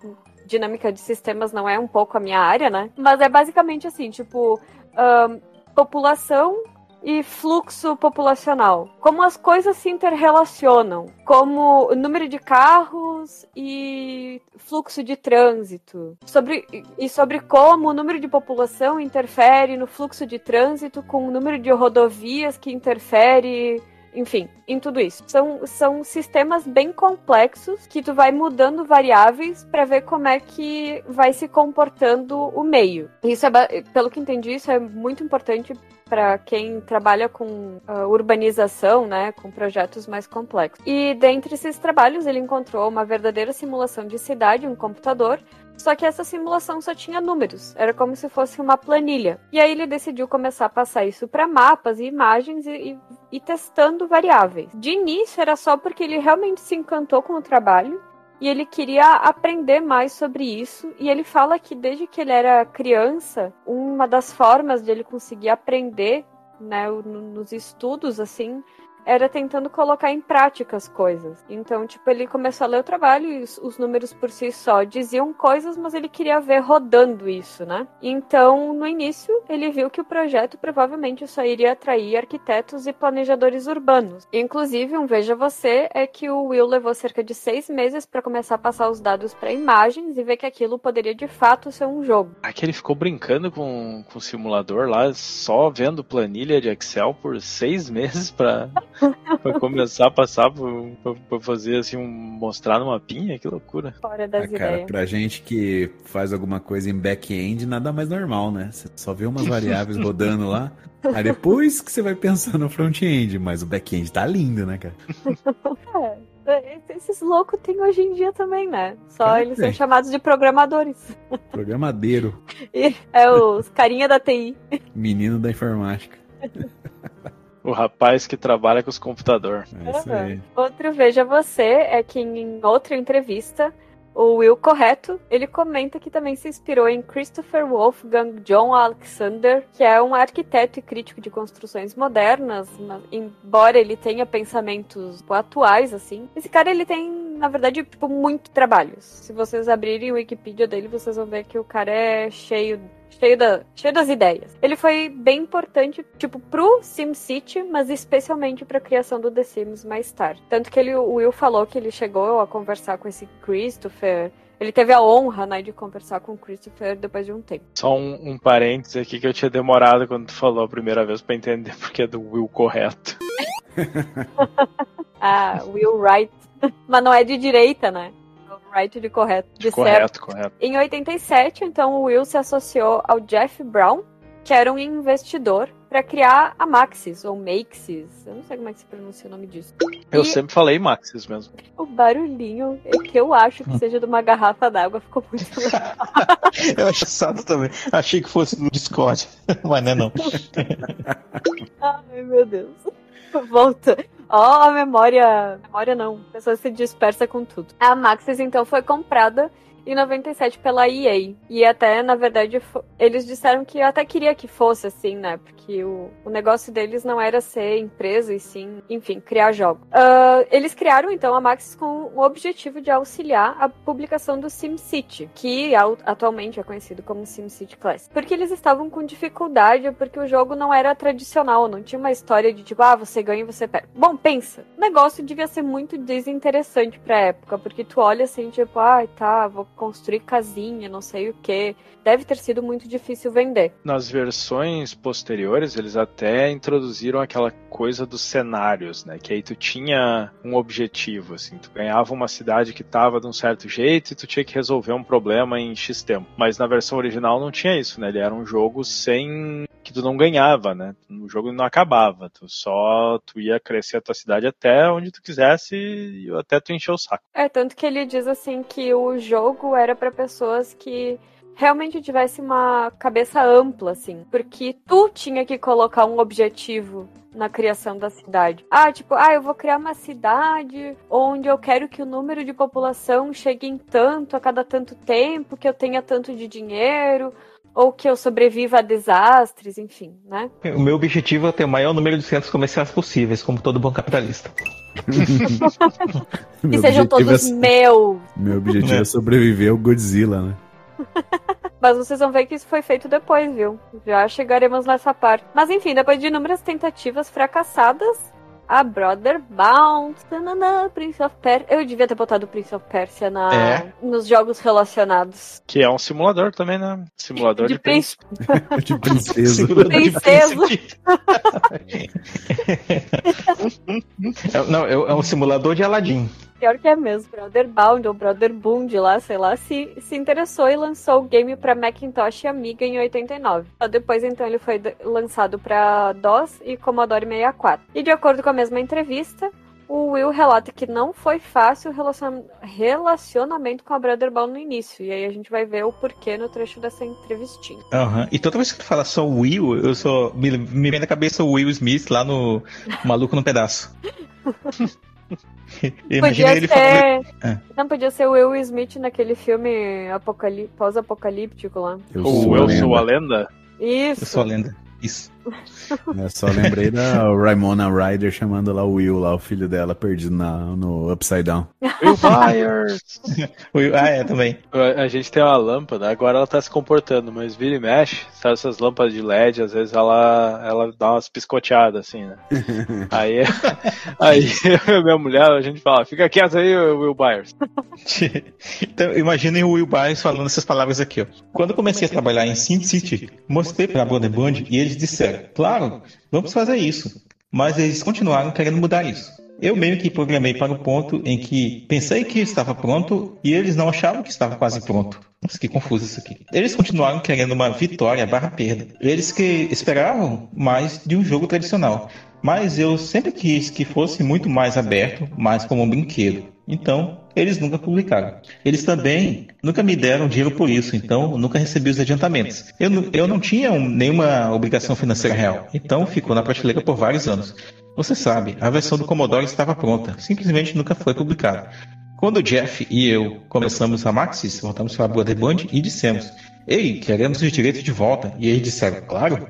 A: dinâmica de sistemas não é um pouco a minha área, né? Mas é basicamente assim, tipo, ahn, população e fluxo populacional. Como as coisas se interrelacionam. Como o número de carros e fluxo de trânsito. Sobre, e sobre como o número de população interfere no fluxo de trânsito com o número de rodovias que interfere. Enfim, em tudo isso. São, são sistemas bem complexos que tu vai mudando variáveis para ver como é que vai se comportando o meio. Isso é, pelo que entendi, isso é muito importante para quem trabalha com ah, urbanização, né, com projetos mais complexos. E dentre esses trabalhos ele encontrou uma verdadeira simulação de cidade, um computador, só que essa simulação só tinha números, era como se fosse uma planilha. E aí ele decidiu começar a passar isso para mapas e imagens e, e, e testando variáveis. De início era só porque ele realmente se encantou com o trabalho e ele queria aprender mais sobre isso. E ele fala que desde que ele era criança, uma das formas de ele conseguir aprender, né, no- nos estudos assim, era tentando colocar em prática as coisas. Então, tipo, ele começou a ler o trabalho e os, os números por si só diziam coisas, mas ele queria ver rodando isso, né? Então, no início, ele viu que o projeto provavelmente só iria atrair arquitetos e planejadores urbanos. Inclusive, um veja você é que o Will levou cerca de seis meses para começar a passar os dados para imagens e ver que aquilo poderia de fato ser um jogo.
B: Aqui ele ficou brincando com, com o simulador lá, só vendo planilha de Excel por seis meses para pra começar a passar pra, pra, fazer assim, um, mostrar no mapinha, que loucura.
A: Fora das
C: Ah, cara,
A: ideias.
C: pra gente que faz alguma coisa em back-end, nada mais normal, né? Você só vê umas variáveis rodando lá. Aí depois que você vai pensar no front-end, mas o back-end tá lindo, né, cara?
A: É, esses loucos tem hoje em dia também, né? Só eles
C: que
A: são chamados de programadores.
C: Programadeiro,
A: E é os carinha da TI.
C: menino da informática.
B: O rapaz que trabalha com os computadores.
C: É.
A: Outro veja você é que em outra entrevista, o Will Correto, ele comenta que também se inspirou em Christopher Wolfgang John Alexander, que é um arquiteto e crítico de construções modernas, mas, embora ele tenha pensamentos atuais, assim. Esse cara, ele tem, na verdade, tipo, muito trabalho. Se vocês abrirem o Wikipedia dele, vocês vão ver que o cara é cheio cheio, da, cheio das ideias. Ele foi bem importante, tipo, pro SimCity, mas especialmente pra criação do The Sims mais tarde. Tanto que ele, o Will falou que ele chegou a conversar com esse Christopher. Ele teve a honra, né, de conversar com o Christopher depois de um tempo.
B: Só um, um parênteses aqui que eu tinha demorado quando tu falou a primeira vez pra entender porque é do Will correto.
A: Ah, Will Wright. mas não é de direita, né? Will Wright de correto. De certo.
B: correto, correto.
A: Em 87, então, o Will se associou ao Jeff Brown, que era um investidor, para criar a Maxis, ou Maxis. Eu não sei como é que se pronuncia o nome disso.
B: Eu
A: E-
B: sempre falei Maxis mesmo.
A: O barulhinho é que eu acho que seja de uma garrafa d'água ficou muito legal.
D: Eu acho assado também. Achei que fosse no Discord, mas não é não.
A: Ai, meu Deus. Volta. Ó, a memória. Memória não. A pessoa se dispersa com tudo. A Maxis, então, foi comprada em 97 pela EA. E até, na verdade, eles disseram que até queria que fosse assim, né? Porque o, o negócio deles não era ser empresa e sim, enfim, criar jogos. Ah, eles criaram, então, a Maxis com o objetivo de auxiliar a publicação do SimCity, que au- atualmente é conhecido como SimCity Classic. Porque eles estavam com dificuldade, porque o jogo não era tradicional, não tinha uma história de tipo, ah, você ganha e você perde. Bom, pensa, o negócio devia ser muito desinteressante pra época, porque tu olha assim, tipo, ah, tá, vou construir casinha, não sei o que. Deve ter sido muito difícil vender.
B: Nas versões posteriores, eles até introduziram aquela coisa dos cenários, né? Que aí tu tinha um objetivo, assim. Tu ganhava uma cidade que tava de um certo jeito e tu tinha que resolver um problema em X tempo. Mas na versão original não tinha isso, né? Ele era um jogo sem... que tu não ganhava, né? O jogo não acabava. Tu só... tu ia crescer a tua cidade até onde tu quisesse e até tu encher o saco.
A: É, tanto que ele diz assim que o jogo era pra pessoas que realmente tivesse uma cabeça ampla, assim. Porque tu tinha que colocar um objetivo na criação da cidade. Ah, tipo, ah, eu vou criar uma cidade onde eu quero que o número de população chegue em tanto a cada tanto tempo, que eu tenha tanto de dinheiro, ou que eu sobreviva a desastres, enfim, né?
D: O meu objetivo é ter o maior número de centros comerciais possíveis, como todo bom capitalista.
A: Que sejam
C: objetivo
A: todos
C: é-
A: meus.
C: Meu objetivo
D: É.
C: é sobreviver ao Godzilla, né?
A: Mas vocês vão ver que isso foi feito depois, viu? Já chegaremos nessa parte. Mas enfim, depois de inúmeras tentativas fracassadas, a Brother Bound, tanana, Prince of Persia. Eu devia ter botado o Prince of Persia na,
D: É.
A: nos jogos relacionados.
B: Que é um simulador também, né? Simulador de,
A: de príncipe.
C: De princesa.
D: Simulador de
A: Princesa.
D: É- não, é, é um simulador de Aladdin.
A: Pior que é mesmo. Brother Bound ou Brother Boond lá, sei lá, se, se interessou e lançou o game pra Macintosh e Amiga em 89. Só depois, então, ele foi lançado pra DOS e Commodore 64. E de acordo com a mesma entrevista, o Will relata que não foi fácil o relacion- relacionamento com a Brother Bound no início. E aí a gente vai ver o porquê no trecho dessa entrevistinha.
D: Aham. E toda vez que tu fala só Will, eu só me, me vem na cabeça o Will Smith lá no Maluco no Pedaço. Imagina
A: Podia
D: ele falando.
A: ser.
D: É.
A: Não podia ser o Will Smith naquele filme apocali- pós-apocalíptico lá.
C: Eu
B: O
C: sou
B: Eu
C: a
B: Sou a.
C: Lenda?
A: Isso.
D: Eu sou a lenda. Isso.
C: Eu só lembrei da Ramona Ryder chamando lá o Will, lá, o filho dela, perdido na, no Upside Down.
B: Will Byers!
D: ah, é, também.
B: A gente tem uma lâmpada, agora ela tá se comportando, mas vira e mexe, sabe essas lâmpadas de LED, às vezes ela, ela dá umas piscoteadas assim, né? aí, aí minha mulher, a gente fala, fica quieto aí, Will Byers.
D: então, imaginem o Will Byers falando essas palavras aqui, ó. Quando eu comecei a trabalhar em SimCity, mostrei pra Brotherhood e eles disseram, claro, vamos fazer isso. Mas eles continuaram querendo mudar isso. Eu meio que programei para o ponto em que pensei que estava pronto e eles não achavam que estava quase pronto. Nossa, que confuso isso aqui. Eles continuaram querendo uma vitória barra perda. Eles que esperavam mais de um jogo tradicional. Mas eu sempre quis que fosse muito mais aberto, mais como um brinquedo. Então, eles nunca publicaram. Eles também nunca me deram dinheiro por isso, então nunca recebi os adiantamentos. Eu, eu não tinha nenhuma obrigação financeira real, então ficou na prateleira por vários anos. Você sabe, a versão do Commodore estava pronta, simplesmente nunca foi publicada. Quando o Jeff e eu começamos a Maxis, voltamos para a Brotherhood e dissemos: Ei, queremos os direitos de volta. E eles disseram: Claro.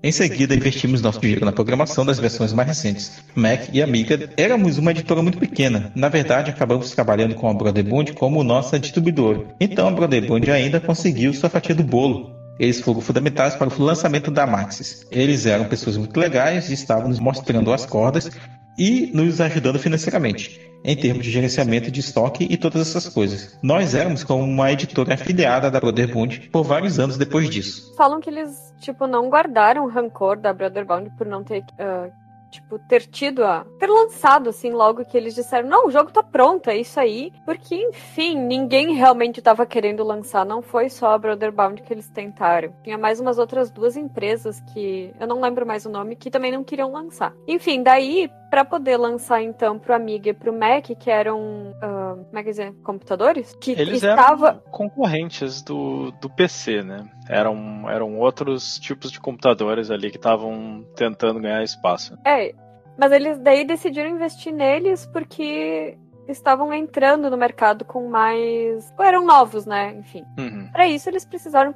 D: Em seguida, investimos nosso dinheiro na programação das versões mais recentes. Mac e Amiga éramos uma editora muito pequena. Na verdade, acabamos trabalhando com a Brotherhood como nossa distribuidora. Então, a Brotherhood ainda conseguiu sua fatia do bolo. Eles foram fundamentais para o lançamento da Maxis. Eles eram pessoas muito legais e estavam nos mostrando as cordas e nos ajudando financeiramente, em termos de gerenciamento de estoque e todas essas coisas. Nós éramos como uma editora afiliada da Brotherbound por vários anos depois disso.
A: Falam que eles, tipo, não guardaram rancor da Brotherbound por não ter uh, tipo, ter tido a. ter lançado, assim, logo que eles disseram: não, o jogo tá pronto, é isso aí. Porque, enfim, ninguém realmente tava querendo lançar. Não foi só a Brotherbound que eles tentaram. Tinha mais umas outras duas empresas que. eu não lembro mais o nome, que também não queriam lançar. Enfim, daí, para poder lançar então pro Amiga e pro Mac, que eram. Uh, como é que dizer? Computadores? Que
B: eles estava... eram concorrentes do, do PC, né? Eram, eram outros tipos de computadores ali que estavam tentando ganhar espaço.
A: É, mas eles daí decidiram investir neles porque estavam entrando no mercado com mais. eram novos, né? Enfim. Uhum. Para isso, eles precisaram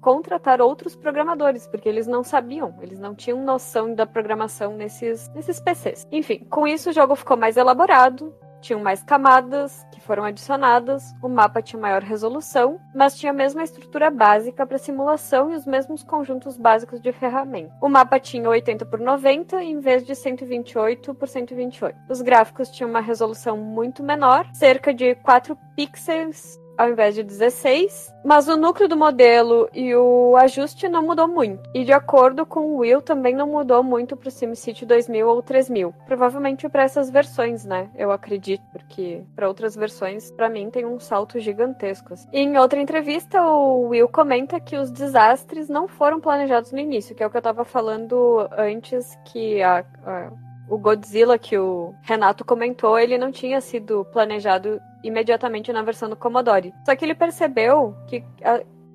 A: contratar outros programadores, porque eles não sabiam, eles não tinham noção da programação nesses, nesses PCs. Enfim, com isso o jogo ficou mais elaborado, tinham mais camadas foram adicionadas, o mapa tinha maior resolução, mas tinha a mesma estrutura básica para simulação e os mesmos conjuntos básicos de ferramenta. O mapa tinha 80 por 90 em vez de 128 por 128. Os gráficos tinham uma resolução muito menor, cerca de 4 pixels ao invés de 16, mas o núcleo do modelo e o ajuste não mudou muito. E de acordo com o Will, também não mudou muito para o SimCity 2000 ou 3000. Provavelmente para essas versões, né? Eu acredito, porque para outras versões, para mim, tem um salto gigantesco. Assim. E em outra entrevista, o Will comenta que os desastres não foram planejados no início, que é o que eu estava falando antes, que a, a o Godzilla que o Renato comentou, ele não tinha sido planejado imediatamente na versão do Commodore. Só que ele percebeu que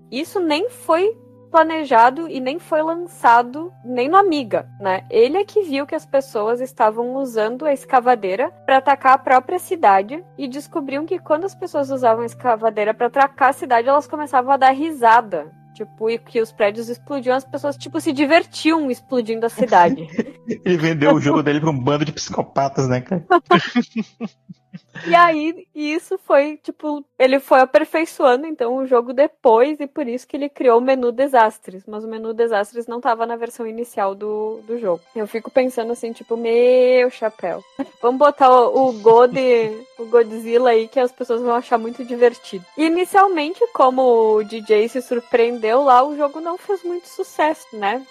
A: isso nem foi planejado e nem foi lançado nem no Amiga, né? Ele é que viu que as pessoas estavam usando a escavadeira para atacar a própria cidade e descobriu que quando as pessoas usavam a escavadeira para atacar a cidade, elas começavam a dar risada. Tipo, e que os prédios explodiam, as pessoas, tipo, se divertiam explodindo a cidade.
D: Ele vendeu o jogo dele pra um bando de psicopatas, né, cara?
A: E aí, isso foi, tipo, ele foi aperfeiçoando então o jogo depois, e por isso que ele criou o menu desastres. Mas o menu desastres não estava na versão inicial do, do jogo. Eu fico pensando assim, tipo, meu chapéu. Vamos botar o, o God, o Godzilla aí, que as pessoas vão achar muito divertido. E inicialmente, como o DJ se surpreendeu lá, o jogo não fez muito sucesso, né?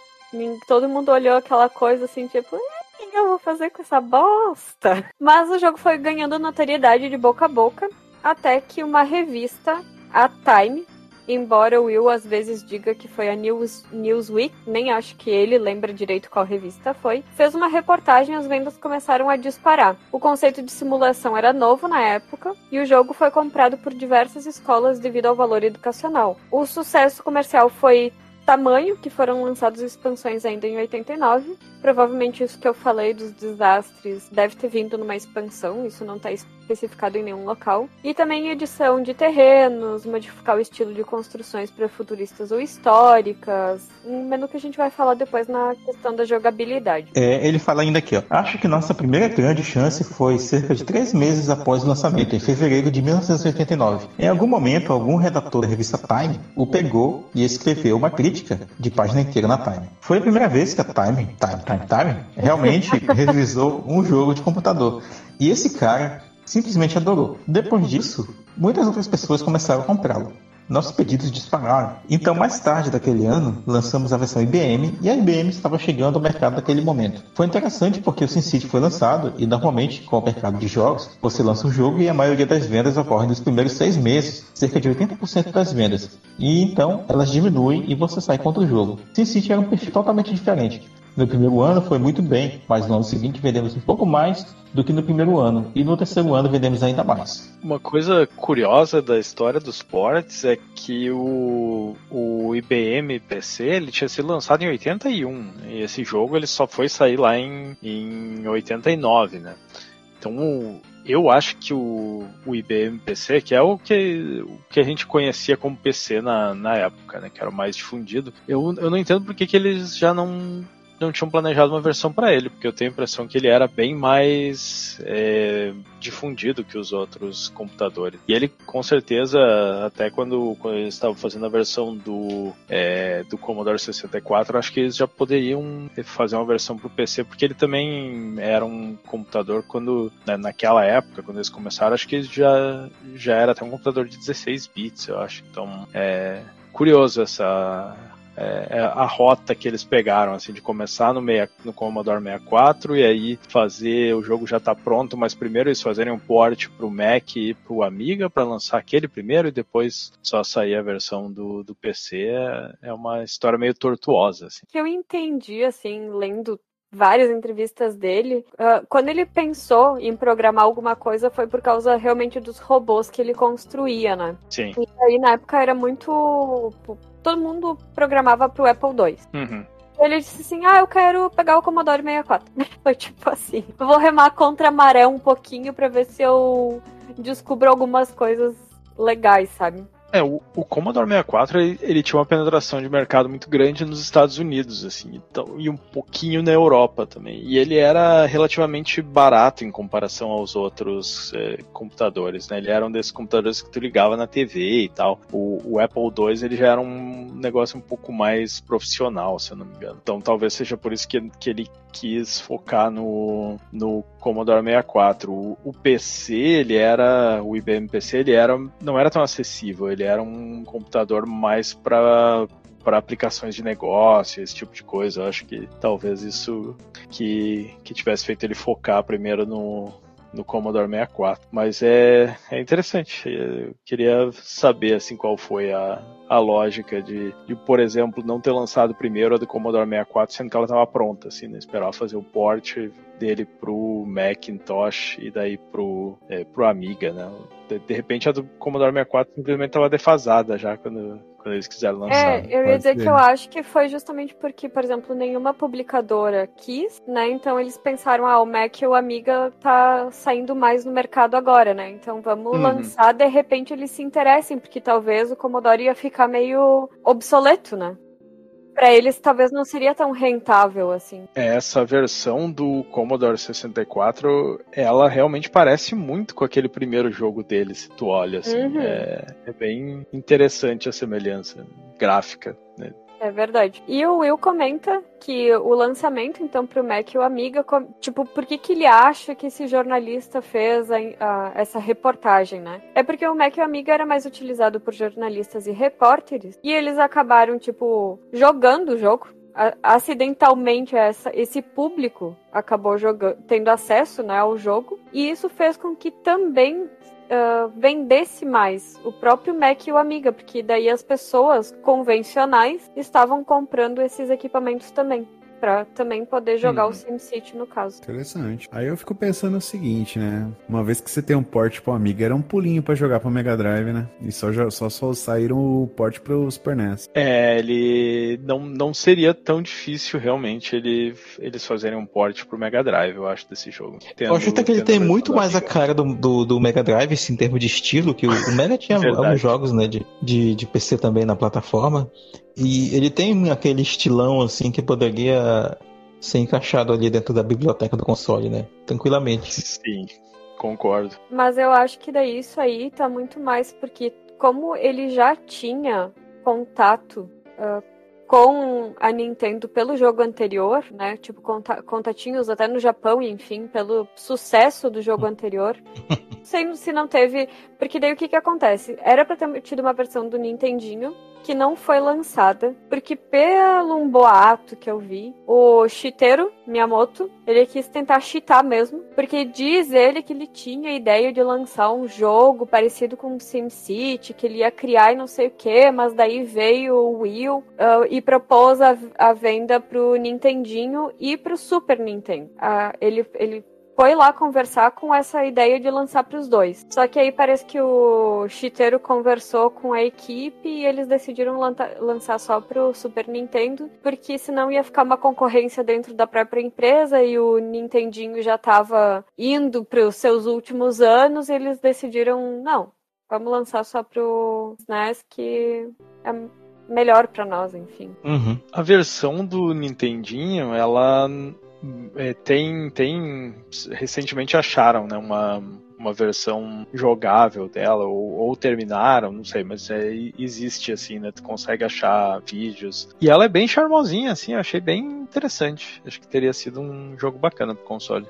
A: Todo mundo olhou aquela coisa assim, tipo, que eu vou fazer com essa bosta? Mas o jogo foi ganhando notoriedade de boca a boca, até que uma revista, a Time, embora o Will às vezes diga que foi a News, Newsweek, nem acho que ele lembra direito qual revista foi, fez uma reportagem e as vendas começaram a disparar. O conceito de simulação era novo na época e o jogo foi comprado por diversas escolas devido ao valor educacional. O sucesso comercial foi tamanho, que foram lançadas expansões ainda em 89, provavelmente isso que eu falei dos desastres deve ter vindo numa expansão, isso não está especificado em nenhum local. E também edição de terrenos, modificar o estilo de construções para futuristas ou históricas, um menu que a gente vai falar depois na questão da jogabilidade.
D: É, ele fala ainda aqui, ó. Acho que nossa primeira grande chance foi cerca de três meses após o lançamento, em fevereiro de 1989. Em algum momento, algum redator da revista Time o pegou e escreveu uma crítica de página inteira na Time. Foi a primeira vez que a Time, Time, Time, Time, realmente revisou um jogo de computador. E esse cara simplesmente adorou. Depois disso, muitas outras pessoas começaram a comprá-lo. Nossos pedidos dispararam. Então, mais tarde daquele ano, lançamos a versão IBM e a IBM estava chegando ao mercado naquele momento. Foi interessante porque o SimCity foi lançado e, normalmente, com o mercado de jogos, você lança um jogo e a maioria das vendas ocorre nos primeiros seis meses, cerca de 80% das vendas. E então, elas diminuem e você sai contra o jogo. SimCity era um perfil totalmente diferente. No primeiro ano foi muito bem, mas no ano seguinte vendemos um pouco mais do que no primeiro ano, e no terceiro ano vendemos ainda mais.
B: Uma coisa curiosa da história dos ports é que o, o IBM PC ele tinha sido lançado em 81, e esse jogo ele só foi sair lá em, em 89, né? Então eu acho que o, o IBM PC, que é o que, o que a gente conhecia como PC na, na época, né, que era o mais difundido, eu, eu não entendo porque que eles já não não tinham planejado uma versão para ele, porque eu tenho a impressão que ele era bem mais é, difundido que os outros computadores. E ele, com certeza, até quando, quando eles estavam fazendo a versão do, é, do Commodore 64, acho que eles já poderiam fazer uma versão para o PC, porque ele também era um computador quando, né, naquela época, quando eles começaram, acho que já, já era até um computador de 16 bits, eu acho. Então, é curioso essa é, é, a rota que eles pegaram, assim, de começar no, meia, no Commodore 64 e aí fazer, o jogo já tá pronto, mas primeiro eles fazerem um port pro Mac e pro Amiga para lançar aquele primeiro e depois só sair a versão do, do PC é, é uma história meio tortuosa, assim.
A: Que eu entendi, assim, lendo várias entrevistas dele. Uh, quando ele pensou em programar alguma coisa foi por causa realmente dos robôs que ele construía, né?
B: Sim.
A: E aí na época era muito todo mundo programava pro Apple II.
B: Uhum.
A: Ele disse assim: Ah, eu quero pegar o Commodore 64. Foi tipo assim: vou remar contra a maré um pouquinho pra ver se eu descubro algumas coisas legais, sabe?
B: É, o, o Commodore 64 ele, ele, tinha uma penetração de mercado muito grande nos Estados Unidos, assim, então, e um pouquinho na Europa também. E ele era relativamente barato em comparação aos outros é, computadores, né? Ele era um desses computadores que tu ligava na TV e tal. O, o, Apple II ele já era um negócio um pouco mais profissional, se eu não me engano. Então talvez seja por isso que, que ele quis focar no, no Commodore 64. O, o PC, ele era, o IBM PC, ele era, não era tão acessível, ele era um computador mais para para aplicações de negócio, esse tipo de coisa. Eu acho que talvez isso que, que tivesse feito ele focar primeiro no, no Commodore 64. Mas é, é interessante. Eu queria saber assim qual foi a, a lógica de, de, por exemplo, não ter lançado primeiro a do Commodore 64, sendo que ela estava pronta, assim, né? Esperar fazer o port dele pro Macintosh e daí pro, é, pro Amiga, né? De, de, repente a do Commodore 64 simplesmente estava defasada já quando, quando eles quiseram lançar.
A: É, eu ia dizer ser. que eu acho que foi justamente porque, por exemplo, nenhuma publicadora quis, né? Então eles pensaram, ah, o Mac e o Amiga tá saindo mais no mercado agora, né? Então vamos uhum. lançar, de repente eles se interessem, porque talvez o Commodore ia ficar meio obsoleto, né? para eles talvez não seria tão rentável assim.
B: É, essa versão do Commodore 64, ela realmente parece muito com aquele primeiro jogo deles, tu olha assim. Uhum. É, é bem interessante a semelhança gráfica.
A: É verdade. E o Will comenta que o lançamento, então, pro Mac e o Amiga, tipo, por que, que ele acha que esse jornalista fez a, a, essa reportagem, né? É porque o Mac e o Amiga era mais utilizado por jornalistas e repórteres, e eles acabaram, tipo, jogando o jogo, acidentalmente essa, esse público acabou jogando, tendo acesso né, ao jogo e isso fez com que também uh, vendesse mais o próprio Mac e o Amiga, porque daí as pessoas convencionais estavam comprando esses equipamentos também. Pra também poder jogar
B: Uhum.
A: o SimCity no caso.
C: Interessante. Aí eu fico pensando o seguinte, né? Uma vez que você tem um port pro Amiga, era um pulinho pra jogar pro Mega Drive, né? E só, só, só saíram o port pro Super NES.
B: É, ele não, não seria tão difícil realmente ele, eles fazerem um port pro Mega Drive, eu acho, desse jogo.
D: Eu acho até que ele
B: Tendo
D: tem muito mais a cara do, do, do Mega Drive, assim, em termos de estilo, que o, o Mega tinha
B: Verdade.
D: alguns jogos, né, de, de, de PC também na plataforma. E ele tem aquele estilão, assim, que poderia ser encaixado ali dentro da biblioteca do console, né? Tranquilamente.
B: Sim, concordo.
A: Mas eu acho que daí isso aí tá muito mais porque, como ele já tinha contato ah, com a Nintendo pelo jogo anterior, né? Tipo, conta- contatinhos até no Japão, enfim, pelo sucesso do jogo anterior. Sei se não teve. Porque daí o que que acontece? Era pra ter tido uma versão do Nintendinho que não foi lançada, porque pelo um boato que eu vi, o Shiteru Miyamoto, ele quis tentar cheatar mesmo, porque diz ele que ele tinha a ideia de lançar um jogo parecido com SimCity, que ele ia criar e não sei o que, mas daí veio o Will ah, e propôs a, a venda pro Nintendinho e pro Super Nintendo. Ah, ele, ele foi lá conversar com essa ideia de lançar para os dois. Só que aí parece que o Shiteru conversou com a equipe e eles decidiram lançar só pro Super Nintendo, porque senão ia ficar uma concorrência dentro da própria empresa e o Nintendinho já estava indo para os seus últimos anos, eles decidiram, não, vamos lançar só pro SNES que é melhor para nós, enfim.
D: Uhum.
B: A versão do Nintendinho, ela é, tem, tem. Recentemente acharam, né? Uma, uma versão jogável dela, ou, ou terminaram, não sei, mas é, existe assim, né? Tu consegue achar vídeos. E ela é bem charmosinha, assim, eu achei bem interessante. Acho que teria sido um jogo bacana pro console.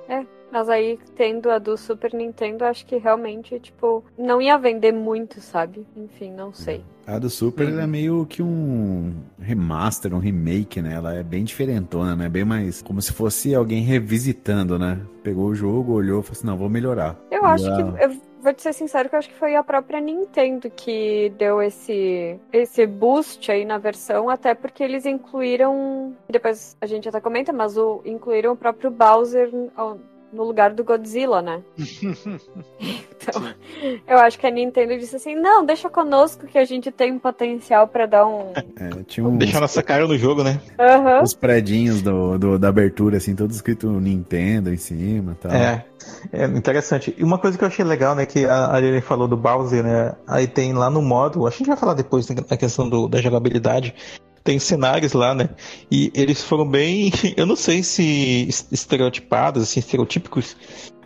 A: Mas aí, tendo a do Super Nintendo, acho que realmente, tipo, não ia vender muito, sabe? Enfim, não sei.
C: A do Super
B: Uhum.
C: ela é meio que um remaster, um remake, né? Ela é bem diferentona, né? Bem mais como se fosse alguém revisitando, né? Pegou o jogo, olhou e falou assim, não, vou melhorar.
A: Eu
C: E
A: acho
C: a-
A: que. Eu vou te ser sincero que eu acho que foi a própria Nintendo que deu esse, esse boost aí na versão, até porque eles incluíram. Depois a gente até comenta, mas o, incluíram o próprio Bowser no lugar do Godzilla, né? Então, eu acho que a Nintendo disse assim: não, deixa conosco que a gente tem um potencial pra dar um.
C: É, tinha uns,
D: Deixar nossa cara no jogo, né?
A: Aham.
C: os predinhos do, do- da abertura, assim, todos escrito Nintendo em cima e tal.
D: É, é interessante. E uma coisa que eu achei legal, né, que a Ariane falou do Bowser, né, aí tem lá no modo, a gente vai falar depois da questão do, da jogabilidade, tem cenários lá, né, e eles foram bem, eu não sei se es- estereotipados, assim, estereotípicos,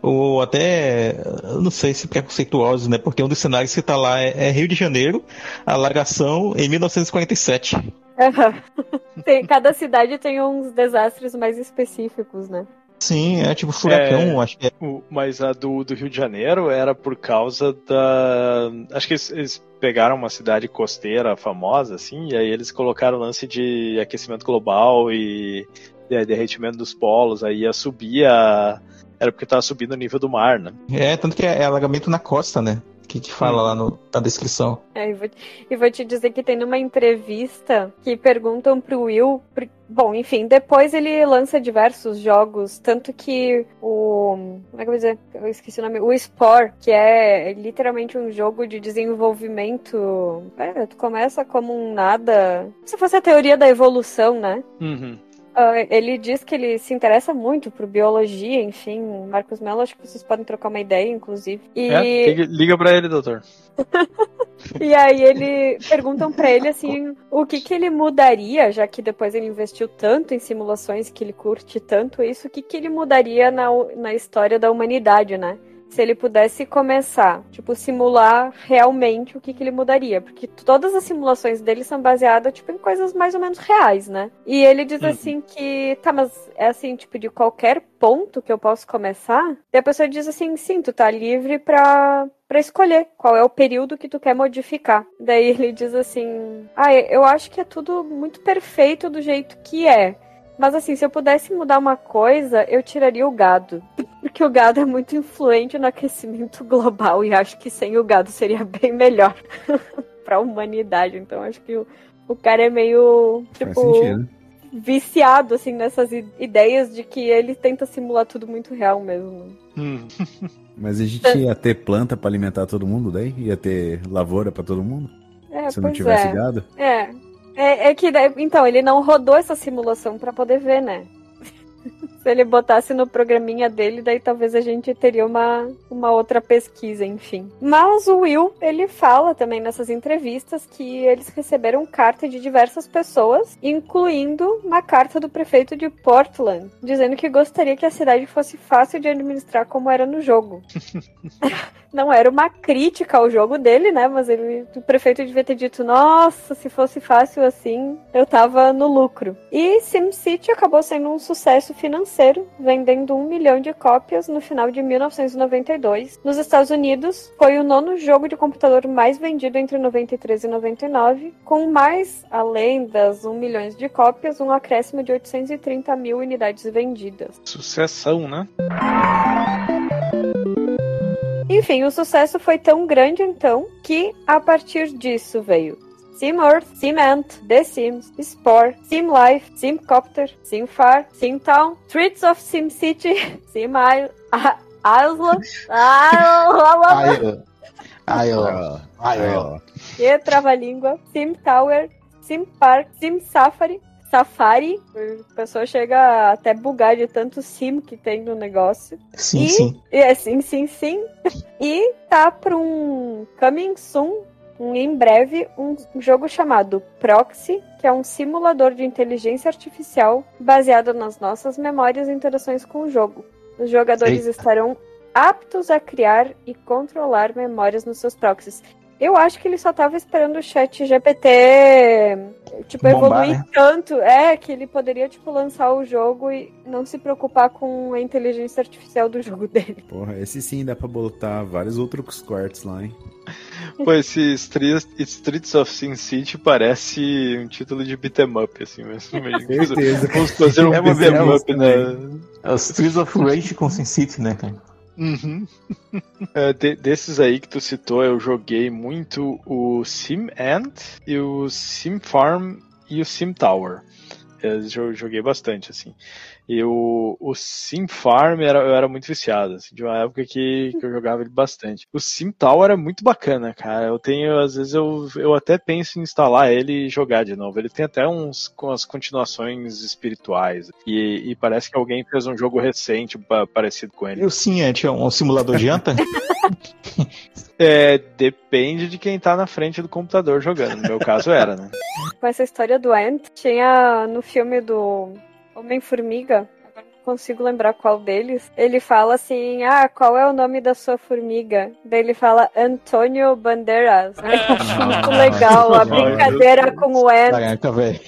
D: ou até, não sei se preconceituosos, né, porque um dos cenários que tá lá é, é Rio de Janeiro, a largação em 1947.
A: Aham. Tem- cada cidade tem uns desastres mais específicos, né?
D: Sim, é tipo furacão, acho que é.
B: O- mas a do, do Rio de Janeiro era por causa da. Acho que eles, eles pegaram uma cidade costeira famosa, assim, e aí eles colocaram o lance de aquecimento global e de- derretimento dos polos, aí ia subir a. Era porque tava subindo o nível do mar, né?
D: É, tanto que é alagamento na costa, né? Que, que fala lá no- na descrição.
A: É, e, vou, e vou te dizer que tem numa entrevista que perguntam pro Will. por- bom, enfim, depois ele lança diversos jogos, tanto que o. Como é que eu vou dizer? Eu esqueci o nome. O Spore, que é literalmente um jogo de desenvolvimento. É, tu começa como um nada. Se fosse a teoria da evolução, né?
B: Uhum.
A: Ah, ele diz que ele se interessa muito por biologia, enfim. Marcos Mello, acho que vocês podem trocar uma ideia, inclusive. E,
B: É, liga, pra ele, doutor.
A: e aí ele perguntam pra ele assim, o que que ele mudaria, já que depois ele investiu tanto em simulações que ele curte tanto isso, o que que ele mudaria na, na história da humanidade, né? Se ele pudesse começar, tipo, simular realmente o que, que ele mudaria. Porque todas as simulações dele são baseadas, tipo, em coisas mais ou menos reais, né? E ele diz
B: Uhum.
A: assim que, tá, mas é assim, tipo, de qualquer ponto que eu posso começar? E a pessoa diz assim, sim, tu tá livre pra, pra escolher qual é o período que tu quer modificar. Daí ele diz assim, ah, eu acho que é tudo muito perfeito do jeito que é. Mas assim, se eu pudesse mudar uma coisa, eu tiraria o gado. Porque o gado é muito influente no aquecimento global e acho que sem o gado seria bem melhor pra humanidade. Então acho que o, o cara é meio, tipo, viciado, assim, nessas ideias de que ele tenta simular tudo muito real mesmo.
B: Hum.
C: Mas a gente ia ter planta pra alimentar todo mundo daí? Ia ter lavoura pra todo mundo?
A: É,
C: Se não tivesse
A: é.
C: gado?
A: É. É, é que, daí- então, ele não rodou essa simulação pra poder ver, né? Se ele botasse no programinha dele, daí talvez a gente teria uma, uma outra pesquisa, enfim. Mas o Will, ele fala também nessas entrevistas que eles receberam carta de diversas pessoas, incluindo uma carta do prefeito de Portland, dizendo que gostaria que a cidade fosse fácil de administrar como era no jogo. Não era uma crítica ao jogo dele, né? Mas ele, o prefeito devia ter dito: Nossa, se fosse fácil assim, eu tava no lucro. E SimCity acabou sendo um sucesso financeiro, vendendo um milhão de cópias no final de 1992. Nos Estados Unidos, foi o nono jogo de computador mais vendido entre 93 e 99, com mais, além das 1 milhão de cópias, um acréscimo de 830 mil unidades vendidas.
B: Sucessão, né?
A: Enfim, o sucesso foi tão grande então que a partir disso veio SimEarth, SimAnt, The Sims, Spore, SimLife, SimCopter, SimFar, SimTown, Streets of SimCity,
E: Aí, ó. Aí, ó.
C: Ah,
E: Aí, ó.
A: e trava-língua, SimTower, SimPark, SimSafari, Safari, a pessoa chega a até bugar de tanto sim que tem no negócio.
E: Sim,
A: E-
E: sim.
A: E é sim, sim, sim. e tá pra um coming soon, um, em breve, um jogo chamado Proxy, que é um simulador de inteligência artificial baseado nas nossas memórias e interações com o jogo. Os jogadores
E: Eita.
A: estarão aptos a criar e controlar memórias nos seus proxies. Eu acho que ele só tava esperando o chat GPT, tipo,
E: Bombar,
A: evoluir
E: né?
A: tanto. É, que ele poderia, tipo, lançar o jogo e não se preocupar com a inteligência artificial do jogo dele.
C: Porra, esse sim dá pra botar vários outros quartos lá, hein?
B: Pô, esse Streets, Streets of Sin City parece um título de beat'em up, assim mesmo.
C: Certeza.
B: Vamos fazer um
E: É
B: beat'em up, né?
E: É os Streets of Rage com Sin City, né, cara?
B: Uhum. É, de- desses aí que tu citou, eu joguei muito o Sim Ant e o Sim Farm e o Sim Tower. Eu jo- joguei bastante, assim. E o, Sim Farm era, eu era muito viciado, assim, de uma época que, que eu jogava ele bastante. O Sim Tower é muito bacana, cara. Eu tenho, às vezes, eu, eu até penso em instalar ele e jogar de novo. Ele tem até uns com as continuações espirituais. E, e parece que alguém fez um jogo recente pa- parecido com ele.
E: E o Sim é tinha um simulador de anta?
B: É, depende de quem tá na frente do computador jogando. No meu caso era, né?
A: Com essa história do Ant, tinha no filme do Homem-Formiga, agora não consigo lembrar qual deles, ele fala assim, ah, qual é o nome da sua formiga? Daí ele fala Antônio Bandeiras. Eu acho muito legal a brincadeira com o Ant.
E: Caraca, velho.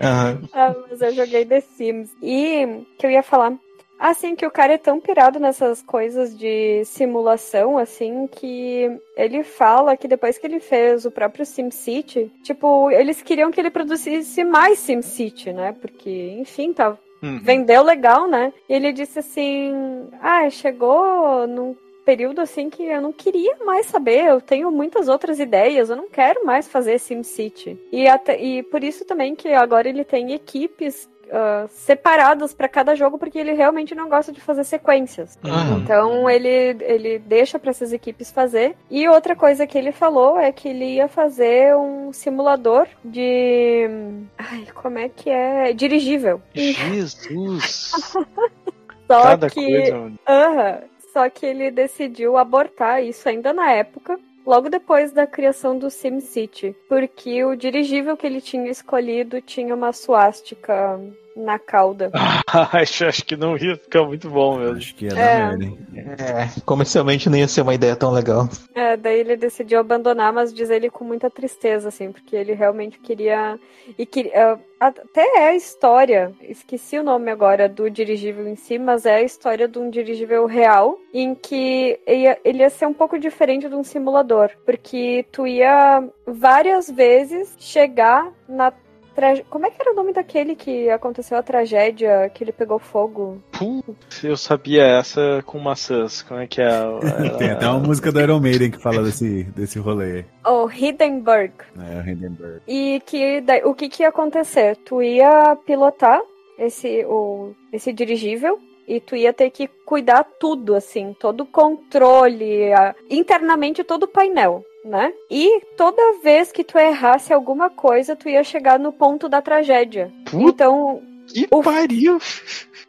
E: Aham.
A: Ah, mas eu joguei The Sims. E que eu ia falar. Assim, que o cara é tão pirado nessas coisas de simulação, assim, que ele fala que depois que ele fez o próprio SimCity, tipo, eles queriam que ele produzisse mais SimCity, né? Porque, enfim, tá,
B: Uhum.
A: vendeu legal, né? E ele disse assim: Ah, chegou num período assim que eu não queria mais saber, eu tenho muitas outras ideias, eu não quero mais fazer SimCity. E, até, e por isso também que agora ele tem equipes. Ah, separadas para cada jogo porque ele realmente não gosta de fazer sequências.
E: Uhum.
A: Então ele, ele deixa para essas equipes fazer. E outra coisa que ele falou é que ele ia fazer um simulador de. Ai, como é que é? Dirigível.
B: Jesus!
A: Só
B: Cada
A: que.
B: coisa.
A: Só que ele decidiu abortar isso ainda na época. Logo depois da criação do SimCity, porque o dirigível que ele tinha escolhido tinha uma suástica na cauda.
B: acho, acho que não ia ficar muito bom mesmo.
C: Acho que ia
A: É.
C: dar merda, hein?
E: É, comercialmente não ia ser uma ideia tão legal.
A: É, daí ele decidiu abandonar, mas diz ele com muita tristeza, assim, porque ele realmente queria. E queria. Até é a história, esqueci o nome agora do dirigível em si, mas é a história de um dirigível real, em que ia- ele ia ser um pouco diferente de um simulador, porque tu ia várias vezes chegar na tra- Como é que era o nome daquele que aconteceu a tragédia, que ele pegou fogo?
B: Putz, eu sabia essa com maçãs. Como é que é? Ela-
C: Tem até uma música do Iron Maiden que fala desse, desse rolê.
A: O Hindenburg.
C: É, o Hindenburg.
A: E que o que, que ia acontecer? Tu ia pilotar esse, o, esse dirigível e tu ia ter que cuidar tudo, assim, todo o controle, a- internamente todo o painel, né? E toda vez que tu errasse alguma coisa, tu ia chegar no ponto da tragédia.
B: Puta
A: Então,
B: que
A: o-
B: pariu!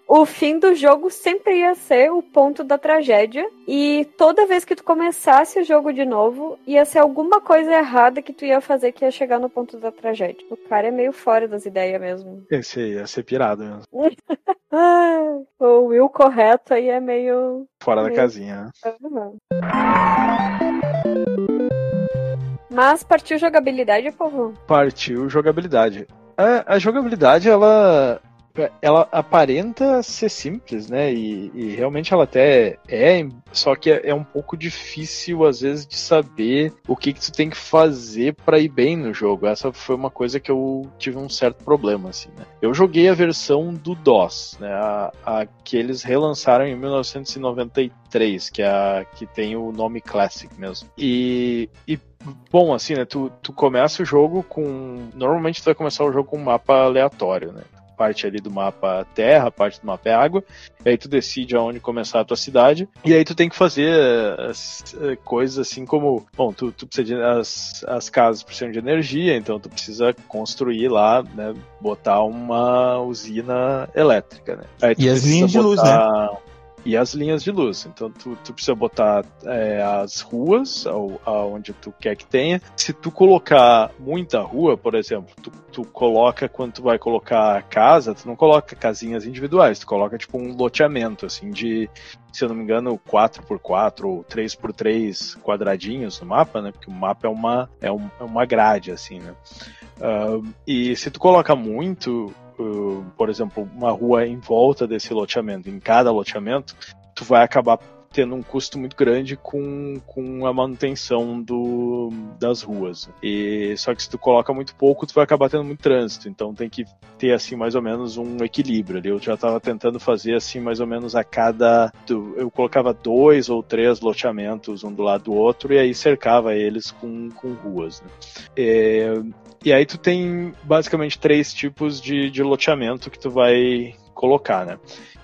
A: o fim do jogo sempre ia ser o ponto da tragédia. E toda vez que tu começasse o jogo de novo, ia ser alguma coisa errada que tu ia fazer que ia chegar no ponto da tragédia. O cara é meio fora das ideias mesmo.
B: Esse aí ia ser pirado mesmo.
A: O Will correto aí é meio.
B: Fora da
A: Meu.
B: casinha. né?
A: Mas partiu jogabilidade, povo.
B: Partiu jogabilidade. A, a jogabilidade, ela. Ela aparenta ser simples, né? E, e realmente ela até é, só que é, é um pouco difícil às vezes de saber o que, que tu tem que fazer para ir bem no jogo. Essa foi uma coisa que eu tive um certo problema, assim, né? Eu joguei a versão do DOS, né? A, a que eles relançaram em 1993, que é a que tem o nome Classic mesmo. E, e bom, assim, né? Tu, tu começa o jogo com. Normalmente tu vai começar o jogo com um mapa aleatório, né? Parte ali do mapa terra, parte do mapa é água, e aí tu decide aonde começar a tua cidade, e aí tu tem que fazer as, eh, coisas assim como, bom, tu, tu precisa de, as, as casas precisam de energia, então tu precisa construir lá, né, botar uma usina elétrica, né.
E: E as linhas de luz, né?
B: E as linhas de luz. Então tu, tu precisa botar é, as ruas ao- aonde tu quer que tenha. Se tu colocar muita rua, por exemplo, tu, tu coloca quando tu vai colocar casa, tu não coloca casinhas individuais, tu coloca tipo um loteamento assim de, se eu não me engano, 4x4 ou 3x3 quadradinhos no mapa, né? Porque o mapa é uma é, um- é uma grade assim, né? Ah, e se tu coloca muito, uh, por exemplo, uma rua em volta desse loteamento, em cada loteamento, tu vai acabar tendo um custo muito grande com, com a manutenção do, das ruas. E só que se tu coloca muito pouco, tu vai acabar tendo muito trânsito. Então tem que ter assim mais ou menos um equilíbrio. Eu já estava tentando fazer assim mais ou menos a cada, eu colocava dois ou três loteamentos um do lado do outro e aí cercava eles com, com ruas. Né? É, e aí tu tem basicamente três tipos de, de loteamento que tu vai colocar, né?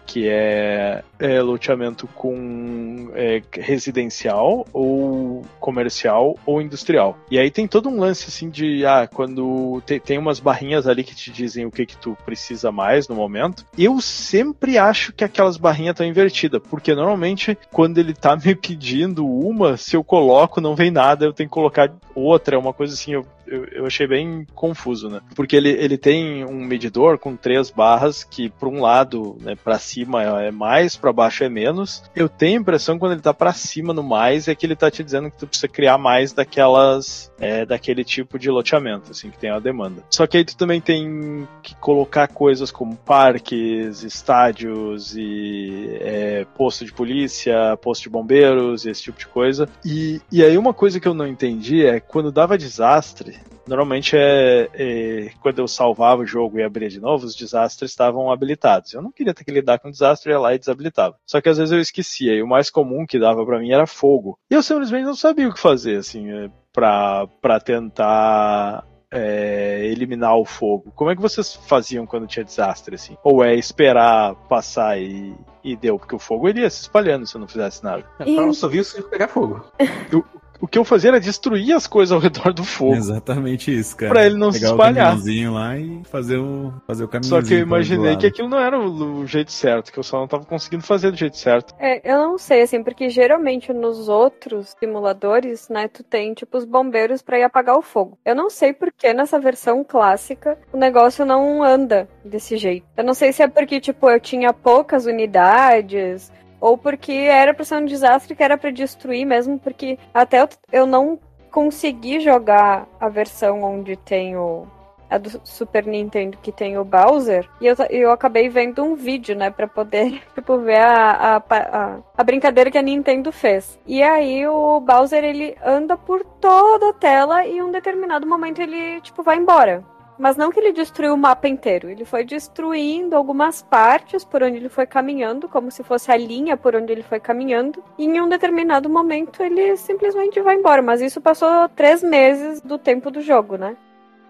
B: Que é, é loteamento com é, residencial ou comercial ou industrial. E aí tem todo um lance assim de ah, quando te- tem umas barrinhas ali que te dizem o que que tu precisa mais no momento. Eu sempre acho que aquelas barrinhas estão invertidas, porque normalmente quando ele tá me pedindo uma, se eu coloco não vem nada, eu tenho que colocar outra, é uma coisa assim, eu eu, eu achei bem confuso, né? Porque ele, ele tem um medidor com três barras que, por um lado, né, para cima é mais, para baixo é menos. Eu tenho a impressão quando ele tá para cima no mais é que ele tá te dizendo que tu precisa criar mais daquelas, é, daquele tipo de loteamento, assim, que tem a demanda. Só que aí tu também tem que colocar coisas como parques, estádios e é, posto de polícia, posto de bombeiros, esse tipo de coisa. E, e aí uma coisa que eu não entendi é quando dava desastre, Normalmente é, é, quando eu salvava o jogo e abria de novo, os desastres estavam habilitados. Eu não queria ter que lidar com desastre, eu ia lá e desabilitava. Só que às vezes eu esquecia, e o mais comum que dava pra mim era fogo. E eu simplesmente não sabia o que fazer, assim, é, pra, pra tentar é, eliminar o fogo. Como é que vocês faziam quando tinha desastre, assim? Ou é esperar passar e, e deu? Porque o fogo iria se espalhando se eu não fizesse nada.
D: É, eu só vi o circo pegar fogo.
B: O que eu fazia era destruir as coisas ao redor do fogo.
C: Exatamente isso, cara.
B: Pra ele não se
C: Pegar
B: espalhar.
C: o lá e fazer o, fazer o caminhãozinho.
B: Só que eu imaginei que aquilo não era o, o jeito certo, que eu só não tava conseguindo fazer do jeito certo.
A: É, eu não sei, assim, porque geralmente nos outros simuladores, né, tu tem, tipo, os bombeiros pra ir apagar o fogo. Eu não sei por que nessa versão clássica o negócio não anda desse jeito. Eu não sei se é porque, tipo, eu tinha poucas unidades, ou porque era pra ser um desastre que era pra destruir mesmo, porque até eu, eu não consegui jogar a versão onde tem o, a do Super Nintendo que tem o Bowser, e eu, eu acabei vendo um vídeo, né, pra poder, tipo, ver a, a, a, a brincadeira que a Nintendo fez. E aí o Bowser, ele anda por toda a tela e em um determinado momento ele, tipo, vai embora. Mas não que ele destruiu o mapa inteiro, ele foi destruindo algumas partes por onde ele foi caminhando, como se fosse a linha por onde ele foi caminhando. E em um determinado momento ele simplesmente vai embora. Mas isso passou três meses do tempo do jogo, né?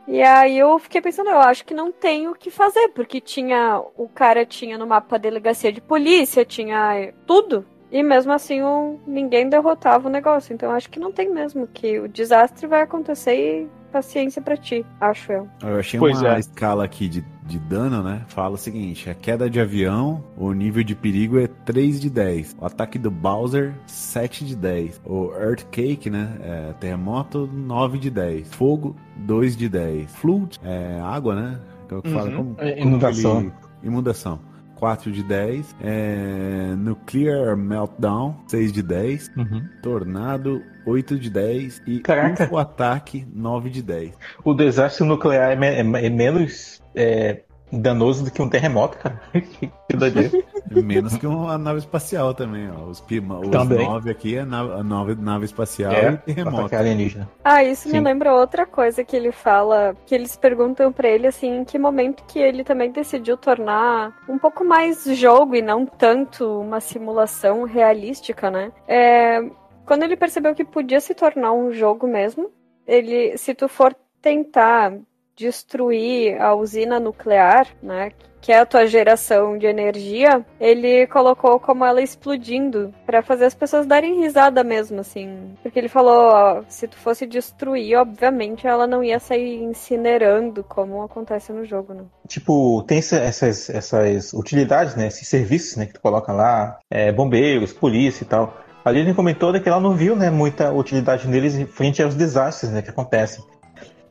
A: E aí eu fiquei pensando, eu acho que não tem o que fazer, porque tinha. O cara tinha no mapa a delegacia de polícia, tinha tudo. E mesmo assim o, ninguém derrotava o negócio. Então acho que não tem mesmo, que o desastre vai acontecer e paciência pra ti, acho eu.
C: Eu achei
B: Pois
C: uma
B: é.
C: escala aqui de, de dano, né? Fala o seguinte: a queda de avião, o nível de perigo é 3 de 10. O ataque do Bowser, 7 de 10. O Earthquake, né? É, terremoto, 9 de 10. Fogo, 2 de 10. Flood, é água, né? Que é o que fala
B: Uhum.
C: como,
E: É,
C: como
E: inundação.
C: ele- Inundação. 4 de 10. É, nuclear Meltdown, 6 de 10.
E: Uhum.
C: Tornado, 8 de 10. E
E: Caraca.
C: UFO Ataque, 9 de 10.
E: O desastre nuclear é, me- é- é menos é, danoso do que um terremoto, cara. que doideira.
C: Menos que uma nave espacial também, ó. Os, pima- os
E: Também.
C: nove aqui é nave, a nave, nave espacial
E: É,
C: e terremoto.
E: alienígena.
A: Ah, isso me
E: Sim.
A: lembra outra coisa que ele fala, que eles perguntam pra ele assim, em que momento que ele também decidiu tornar um pouco mais jogo e não tanto uma simulação realística, né? É, quando ele percebeu que podia se tornar um jogo mesmo, ele, se tu for tentar destruir a usina nuclear, né, que é a tua geração de energia, ele colocou como ela explodindo pra fazer as pessoas darem risada mesmo, assim. Porque ele falou, ó, se tu fosse destruir, obviamente ela não ia sair incinerando como acontece no jogo, né?
E: Tipo, tem essa- essas, essas utilidades, né? Esses serviços né, que tu coloca lá, é, bombeiros, polícia e tal. Ali ele comentou né, que ela não viu né, muita utilidade neles frente aos desastres né, que acontecem.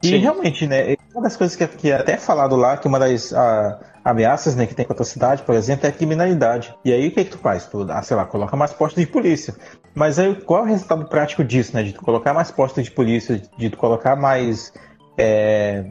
E: E
B: Sim.
E: realmente, né, uma das coisas que, que é até falado lá, que uma das ah, ameaças né, que tem contra a cidade, por exemplo, é a criminalidade. E aí o que, que tu faz? Tu, ah, sei lá, coloca mais postos de polícia. Mas aí qual é o resultado prático disso, né? De tu colocar mais postos de polícia, de tu colocar mais é,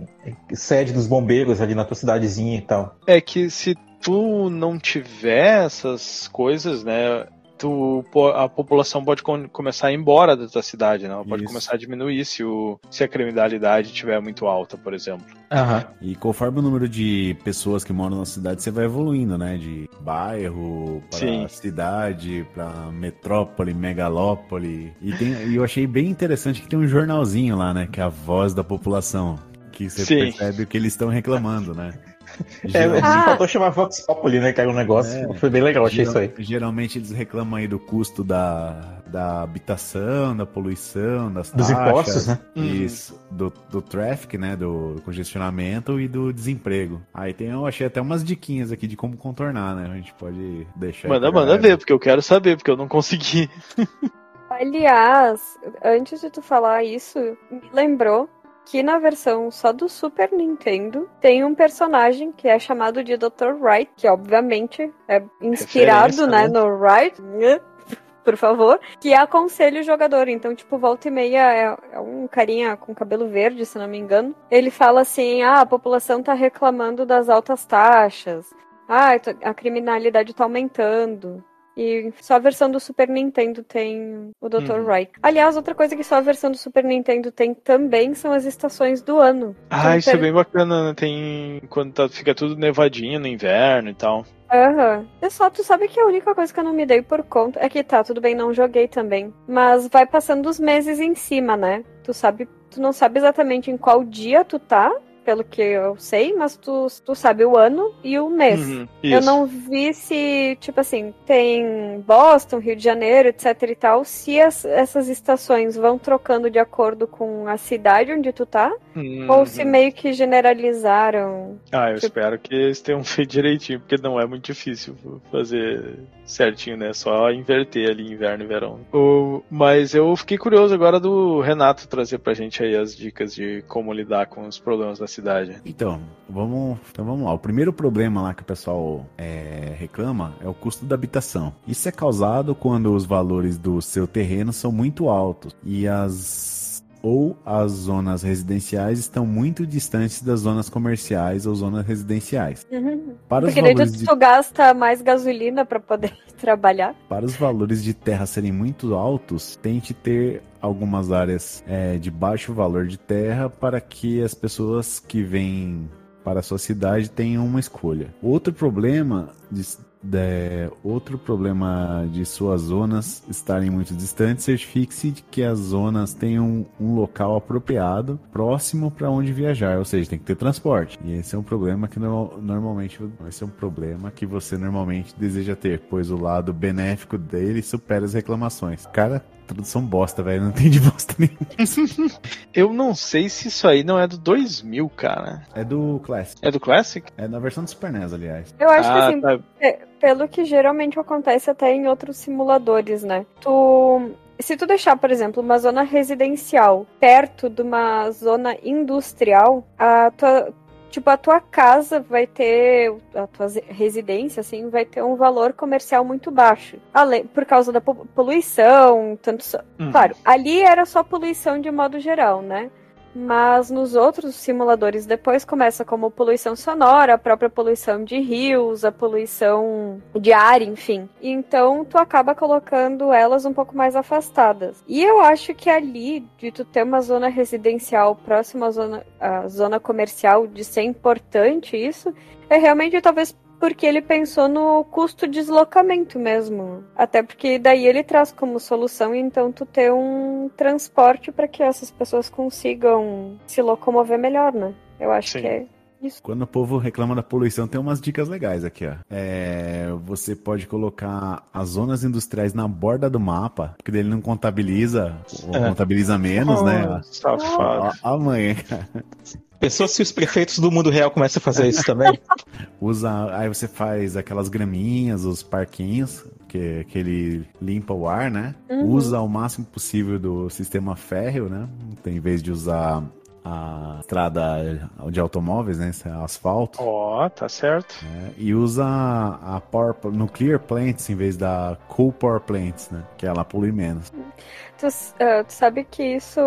E: sede dos bombeiros ali na tua cidadezinha e tal.
B: É que se tu não tiver essas coisas, né? Tu, a população pode com- começar a ir embora da tua cidade, né? Ela pode
C: Isso.
B: começar a diminuir se, o, se a criminalidade estiver muito alta, por exemplo.
E: Aham.
C: E conforme o número de pessoas que moram na cidade, você vai evoluindo, né? De bairro pra
B: Sim.
C: cidade, pra metrópole, megalópole. E, tem, e eu achei bem interessante que tem um jornalzinho lá, né? Que é a voz da população. Que você
B: Sim.
C: percebe o que eles estão reclamando, né?
E: É,
A: Ah.
E: faltou chamar Vox Populi, né? Que era um negócio.
C: É.
E: Foi bem legal, achei isso aí.
C: Geral- Geralmente eles reclamam aí do custo da, da habitação, da poluição, das
E: Dos
C: taxas,
E: impostos, né?
C: Isso, do, do traffic, né? Do congestionamento e do desemprego. Aí tem, eu achei até umas diquinhas aqui de como contornar, né? A gente pode deixar. aí
B: Manda, manda ver, porque eu quero saber, porque eu não consegui.
A: Aliás, antes de tu falar isso, me lembrou que na versão só do Super Nintendo tem um personagem que é chamado de Dr. Wright, que obviamente é inspirado, né,
B: né?
A: no Wright, né, por favor, que aconselha o jogador. Então, tipo, volta e meia é, é um carinha com cabelo verde, se não me engano. Ele fala assim: ah, a população tá reclamando das altas taxas. Ah, a criminalidade tá aumentando. E só a versão do Super Nintendo tem o Dr.
B: Uhum.
A: Wright. Aliás, outra coisa que só a versão do Super Nintendo tem também são as estações do ano.
B: Ah,
A: Então,
B: isso é
A: per-
B: bem bacana, né? Tem. Quando tá- fica tudo nevadinho no inverno e tal.
A: Aham. É só, tu sabe que a única coisa que eu não me dei por conta é que tá, tudo bem, não joguei também. Mas vai passando os meses em cima, né? Tu sabe, tu não sabe exatamente em qual dia tu tá, pelo que eu sei, mas tu, tu sabe o ano e o mês.
B: Uhum,
A: Eu não vi se, tipo assim, tem Boston, Rio de Janeiro, etc e tal, se as- essas estações vão trocando de acordo com a cidade onde tu tá, ou se
B: Uhum.
A: meio que generalizaram.
B: Ah, eu
A: Tipo-
B: espero que eles tenham feito direitinho, porque não é muito difícil fazer certinho, né? Só inverter ali inverno e verão. O- Mas eu fiquei curioso agora do Renato trazer pra gente aí as dicas de como lidar com os problemas da cidade.
C: Então, vamos, então vamos lá. O primeiro problema lá que o pessoal é, reclama é o custo da habitação. Isso é causado quando os valores do seu terreno são muito altos e as ou as zonas residenciais estão muito distantes das zonas comerciais ou zonas residenciais.
A: Uhum.
C: Para os
A: Porque daí
C: valores
A: tu,
C: de
A: tu gasta mais gasolina pra poder trabalhar.
C: Para os valores de terra serem muito altos, tente ter algumas áreas é, de baixo valor de terra para que as pessoas que vêm para a sua cidade tenham uma escolha. Outro problema de, de- outro problema de suas zonas estarem muito distantes, certifique-se de que as zonas tenham um local apropriado próximo para onde viajar, ou seja, tem que ter transporte. E esse é um problema que no- normalmente esse é um problema que você normalmente deseja ter, pois o lado benéfico dele supera as reclamações. Cara, tradução bosta, velho, não entendi bosta nenhuma.
B: Eu não sei se isso aí não é do 2000, cara.
C: É do Classic.
B: É do Classic?
C: É na versão do Super NES, aliás.
A: Eu acho
B: ah,
A: que assim,
B: tá.
A: pe- pelo que geralmente acontece até em outros simuladores, né? Tu. Se tu deixar, por exemplo, uma zona residencial perto de uma zona industrial, a tua. Tipo, a tua casa vai ter. A tua residência, assim, vai ter um valor comercial muito baixo. Além, por causa da po- poluição, tanto. só-
B: Uhum.
A: Claro, ali era só poluição de modo geral, né? Mas nos outros simuladores depois começa como poluição sonora, a própria poluição de rios, a poluição de ar, enfim. Então tu acaba colocando elas um pouco mais afastadas. E eu acho que ali, de tu ter uma zona residencial próxima à zona, à zona comercial, de ser importante isso, é realmente talvez porque ele pensou no custo de deslocamento mesmo. Até porque daí ele traz como solução, então, tu ter um transporte para que essas pessoas consigam se locomover melhor, né? Eu acho
B: Sim.
A: que é isso.
C: Quando o povo reclama da poluição, tem umas dicas legais aqui, ó. É, você pode colocar as zonas industriais na borda do mapa, porque daí ele não contabiliza, ou
E: É.
C: contabiliza menos, né?
B: Oh, Safado.
C: Ó, ó, amanhã, cara.
E: Pensou se os prefeitos do mundo real começam a fazer isso também?
C: Usa, aí você faz aquelas graminhas, os parquinhos, que, que ele limpa o ar, né?
A: Uhum.
C: Usa o máximo possível do sistema férreo, né? Tem, em vez de usar a estrada de automóveis, né? Esse é asfalto.
B: Ó, tá certo.
C: né? E usa a power, nuclear plants em vez da coal power plants, né? Que ela polui menos.
A: Tu, ah, tu sabe que isso.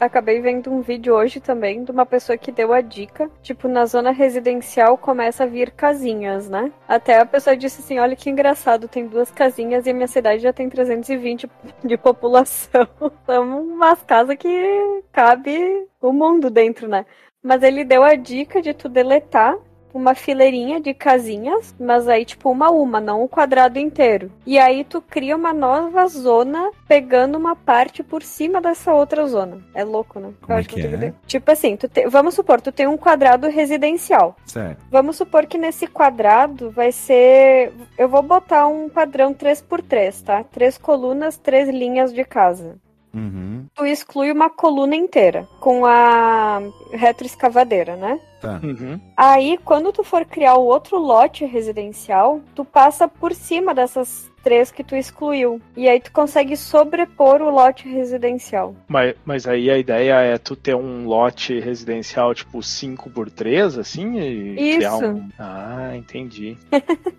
A: Acabei vendo um vídeo hoje também de uma pessoa que deu a dica. Tipo, na zona residencial começa a vir casinhas, né? Até a pessoa disse assim: olha que engraçado, tem duas casinhas e a minha cidade já tem 320 de população. São umas casas que cabe o mundo dentro, né? Mas ele deu a dica de tu deletar uma fileirinha de casinhas, mas aí tipo uma a uma, não o quadrado inteiro. E aí tu cria uma nova zona pegando uma parte por cima dessa outra zona. É louco, né?
C: Como é
A: acho
C: que
A: eu tenho
C: é?
A: Tipo assim, te- vamos supor, tu tem um quadrado residencial.
C: Certo.
A: Vamos supor que nesse quadrado vai ser. Eu vou botar um padrão 3x3, tá? Três colunas, três linhas de casa.
C: Uhum.
A: Tu exclui uma coluna inteira com a retroescavadeira, né?
C: Tá.
B: Uhum.
A: Aí, quando tu for criar o outro lote residencial, tu passa por cima dessas três que tu excluiu. E aí tu consegue sobrepor o lote residencial.
B: Mas, mas aí a ideia é tu ter um lote residencial tipo 5 por 3 assim, e criar
A: Isso.
B: um. Ah, entendi.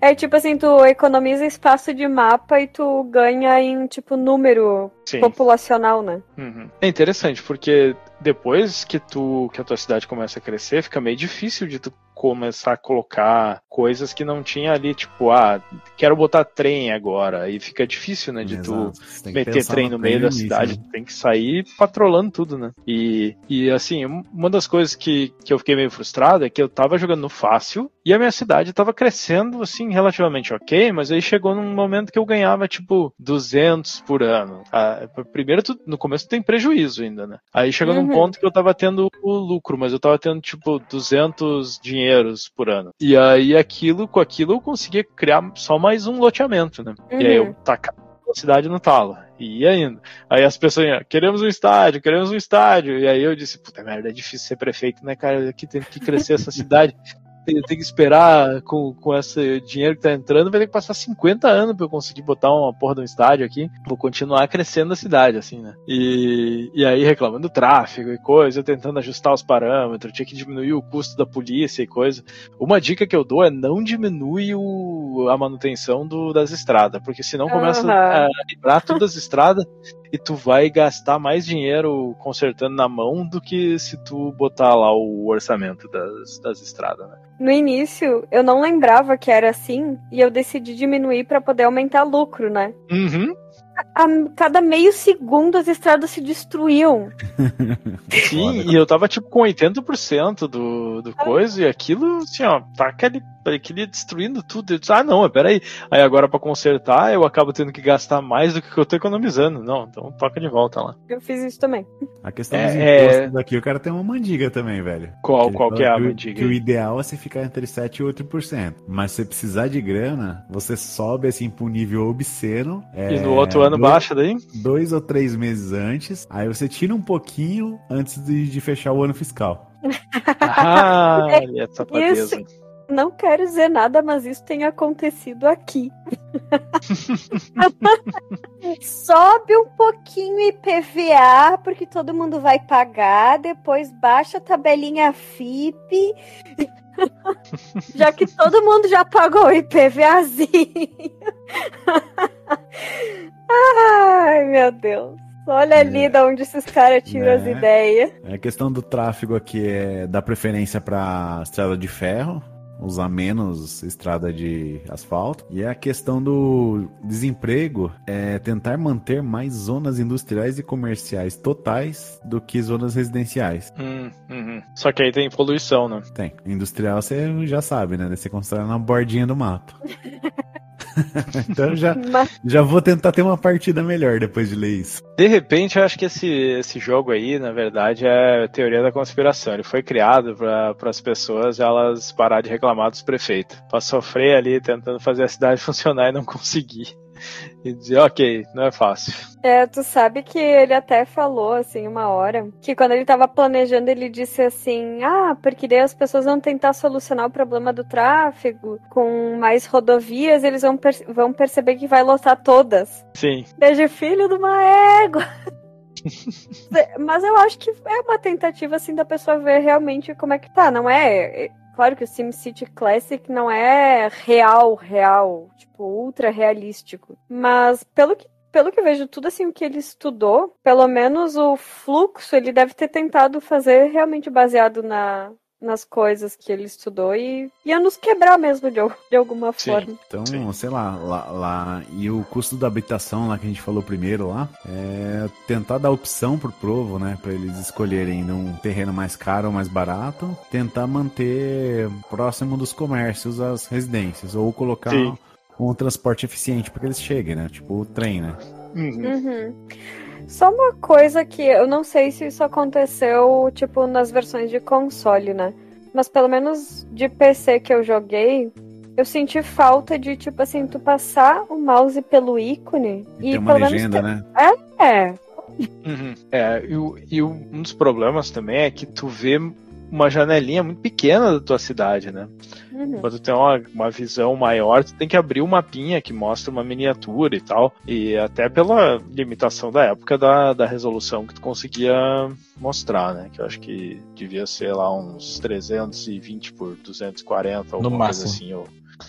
A: É tipo assim, tu economiza espaço de mapa e tu ganha em, tipo, número
B: Sim.
A: populacional, né?
B: Uhum. É interessante, porque depois que tu que a tua cidade começa a crescer, fica meio difícil de tu começar a colocar coisas que não tinha ali, tipo, ah, quero botar trem agora. Aí fica difícil, né, de tu
C: Exato. Que
B: meter trem no meio da
C: início,
B: cidade,
C: né?
B: tem que sair patrolando tudo, né? E, e assim, uma das coisas que, que eu fiquei meio frustrado é que eu tava jogando no fácil e a minha cidade tava crescendo, assim, relativamente ok, mas aí chegou num momento que eu ganhava, tipo, 200 por ano. Ah, primeiro, tu- no começo tu tem prejuízo ainda, né? Aí chegou num
A: Uhum.
B: ponto que eu tava tendo o lucro, mas eu tava tendo, tipo, 200 dinheiros por ano. E aí aquilo, com aquilo eu conseguia criar só mais um loteamento, né? E aí eu
A: Uhum.
B: tacava a cidade no talo. E ia indo. Aí as pessoas iam, queremos um estádio, queremos um estádio. E aí eu disse, puta merda, é difícil ser prefeito, né, cara? Aqui tem que crescer essa cidade. Tem, tem que esperar com, com esse dinheiro que tá entrando, vai ter que passar 50 anos pra eu conseguir botar uma porra de um estádio aqui. Vou continuar crescendo a cidade, assim, né? E, e aí reclamando do tráfego e coisa, eu tentando ajustar os parâmetros, tinha que diminuir o custo da polícia e coisa. Uma dica que eu dou é não diminui o, a manutenção do, das estradas, porque senão começa
A: Aham.
B: a quebrar todas as estradas e tu vai gastar mais dinheiro consertando na mão do que se tu botar lá o orçamento das, das estradas, né?
A: No início, eu não lembrava que era assim e eu decidi diminuir para poder aumentar lucro, né?
B: Uhum.
A: A cada meio segundo as estradas se destruíam.
B: Sim, e eu tava tipo com 80% do, do coisa e aquilo, assim, ó, tá aquele, aquele destruindo tudo. Eu disse, ah, não, peraí. Aí agora pra consertar eu acabo tendo que gastar mais do que eu tô economizando. Não, então toca de volta lá.
A: Eu fiz isso também.
C: A questão
B: É,
C: dos
B: é.
C: impostos aqui, o cara tem uma mandiga também, velho.
B: Qual, qual que é a mandiga?
C: Que o ideal é você ficar entre 7 e 8%. Mas se você precisar de grana, você sobe assim pra um nível obsceno. é,
B: E no outro ano
C: dois-
B: baixa daí?
C: Dois ou três meses antes. Aí você tira um pouquinho antes de, de fechar o ano fiscal.
B: Ah, olha, safadeza.
A: Não quero dizer nada, mas isso tem acontecido aqui. Sobe um pouquinho IPVA, porque todo mundo vai pagar, depois baixa a tabelinha FIP. já que todo mundo já pagou o IPVAzinho. Ai, meu Deus. Olha ali de onde esses caras tiram as
C: Né?
A: ideias.
C: A questão do tráfego aqui é dar preferência para estrada de ferro, usar menos estrada de asfalto. E a questão do desemprego é tentar manter mais zonas industriais e comerciais totais do que zonas residenciais.
B: Hum, uhum. Só que aí tem poluição, né?
C: Tem. Industrial você já sabe, né? Você constrói na bordinha do mato. então já,
A: Mas
C: já vou tentar ter uma partida melhor depois de ler isso.
B: De repente, eu acho que esse, esse jogo aí, na verdade, é teoria da conspiração. Ele foi criado para as pessoas elas parar de reclamar dos prefeitos. Pra sofrer ali tentando fazer a cidade funcionar e não conseguir. E dizer, ok, não é fácil.
A: É, tu sabe que ele até falou, assim, uma hora, que quando ele tava planejando, ele disse assim, ah, porque daí as pessoas vão tentar solucionar o problema do tráfego com mais rodovias, eles vão, per- vão perceber que vai lotar todas.
B: Sim.
A: Desde filho de uma égua. Mas eu acho que é uma tentativa, assim, da pessoa ver realmente como é que tá, não é... Claro que o SimCity Classic não é real, real, tipo, ultra realístico. Mas pelo que pelo que eu vejo, tudo assim o que ele estudou, pelo menos o fluxo ele deve ter tentado fazer realmente baseado na, nas coisas que ele estudou e ia nos quebrar mesmo de, de alguma
B: Sim.
A: forma.
C: Então,
B: Sim.
C: sei lá, lá, lá- E o custo da habitação lá que a gente falou primeiro lá, é tentar dar opção pro povo, né? Pra eles escolherem num terreno mais caro ou mais barato. Tentar manter próximo dos comércios as residências. Ou colocar
B: Sim.
C: um transporte eficiente para que eles cheguem, né? Tipo o trem, né?
B: Uhum.
A: Uhum. Só uma coisa que eu não sei se isso aconteceu, tipo, nas versões de console, né? Mas pelo menos de PC que eu joguei, eu senti falta de, tipo assim, tu passar o mouse pelo ícone
C: E tem uma
A: pelo
C: legenda,
A: menos.
C: né?
A: É,
B: Uhum. É, e, e um dos problemas também é que tu vê uma janelinha muito pequena da tua cidade, né?
A: uhum.
B: Quando tu tem uma, uma visão maior, tu tem que abrir um mapinha que mostra uma miniatura e tal. E até pela limitação da época da, da resolução que tu conseguia mostrar, né? Que eu acho que devia ser lá uns 320 por 240, alguma coisa
D: máximo.
B: assim, ou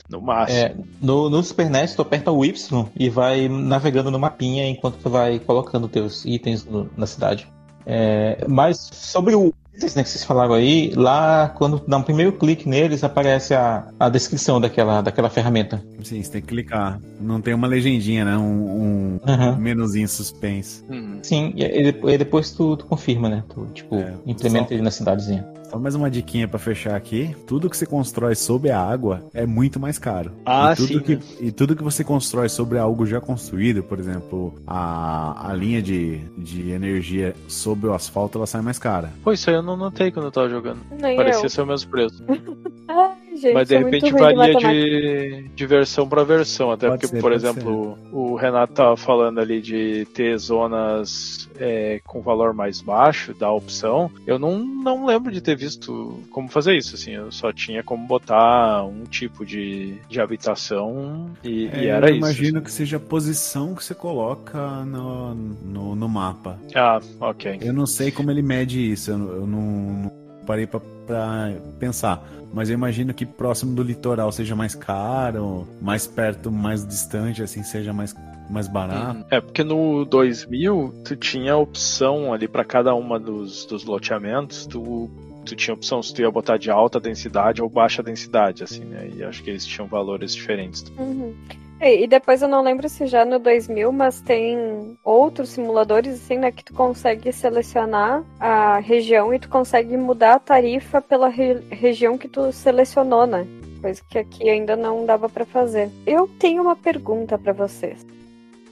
B: no máximo.
D: É, no, no Super NES, tu aperta o Y e vai navegando no mapinha enquanto tu vai colocando teus itens no- na cidade. É, mas sobre o né, que vocês falaram aí, lá quando dá um primeiro clique neles, aparece a, a descrição daquela, daquela ferramenta.
C: Sim, você tem que clicar. Não tem uma legendinha, né? Um, um
D: Aham.
C: menuzinho suspense.
B: Uhum.
D: Sim, e, depois- e depois tu, tu confirma, né? Tu, tipo,
C: É,
D: implementa
C: só-
D: ele na cidadezinha.
C: Só mais uma diquinha pra fechar aqui. Tudo que você constrói sob a água é muito mais caro.
B: Ah,
C: e tudo
B: sim,
C: Que,
B: né?
C: E tudo que você constrói sobre algo já construído, por exemplo, a, a linha de, de energia sobre o asfalto, ela sai mais cara.
B: Pô, isso aí eu não notei quando eu tava jogando.
A: Nem
B: Parecia
A: eu.
B: ser o mesmo preço.
A: Gente,
B: Mas de repente varia de, de versão para versão, até
C: Pode
B: porque,
C: ser,
B: por exemplo, o Renato tava falando ali de ter zonas é, com valor mais baixo da opção. Eu não, não lembro de ter visto como fazer isso, assim, eu só tinha como botar um tipo de, de habitação e, e
C: É,
B: era
C: eu
B: isso.
C: imagino que seja a posição que você coloca no, no, no mapa.
B: Ah, ok.
C: Eu não sei como ele mede isso. Eu, não- eu não, parei pra, pra pensar. Mas eu imagino que próximo do litoral seja mais caro, mais perto, mais distante, assim, seja mais, mais barato.
B: É, porque no 2000 tu tinha opção ali pra cada uma dos, dos loteamentos, tu, tu tinha opção se tu ia botar de alta densidade ou baixa densidade, assim, né? E acho que eles tinham valores diferentes.
A: Uhum. E e depois eu não lembro se já no 2000, mas tem outros simuladores assim, né, que tu consegue selecionar a região e tu consegue mudar a tarifa pela re- região que tu selecionou, né? Coisa que aqui ainda não dava pra fazer. Eu tenho uma pergunta pra vocês.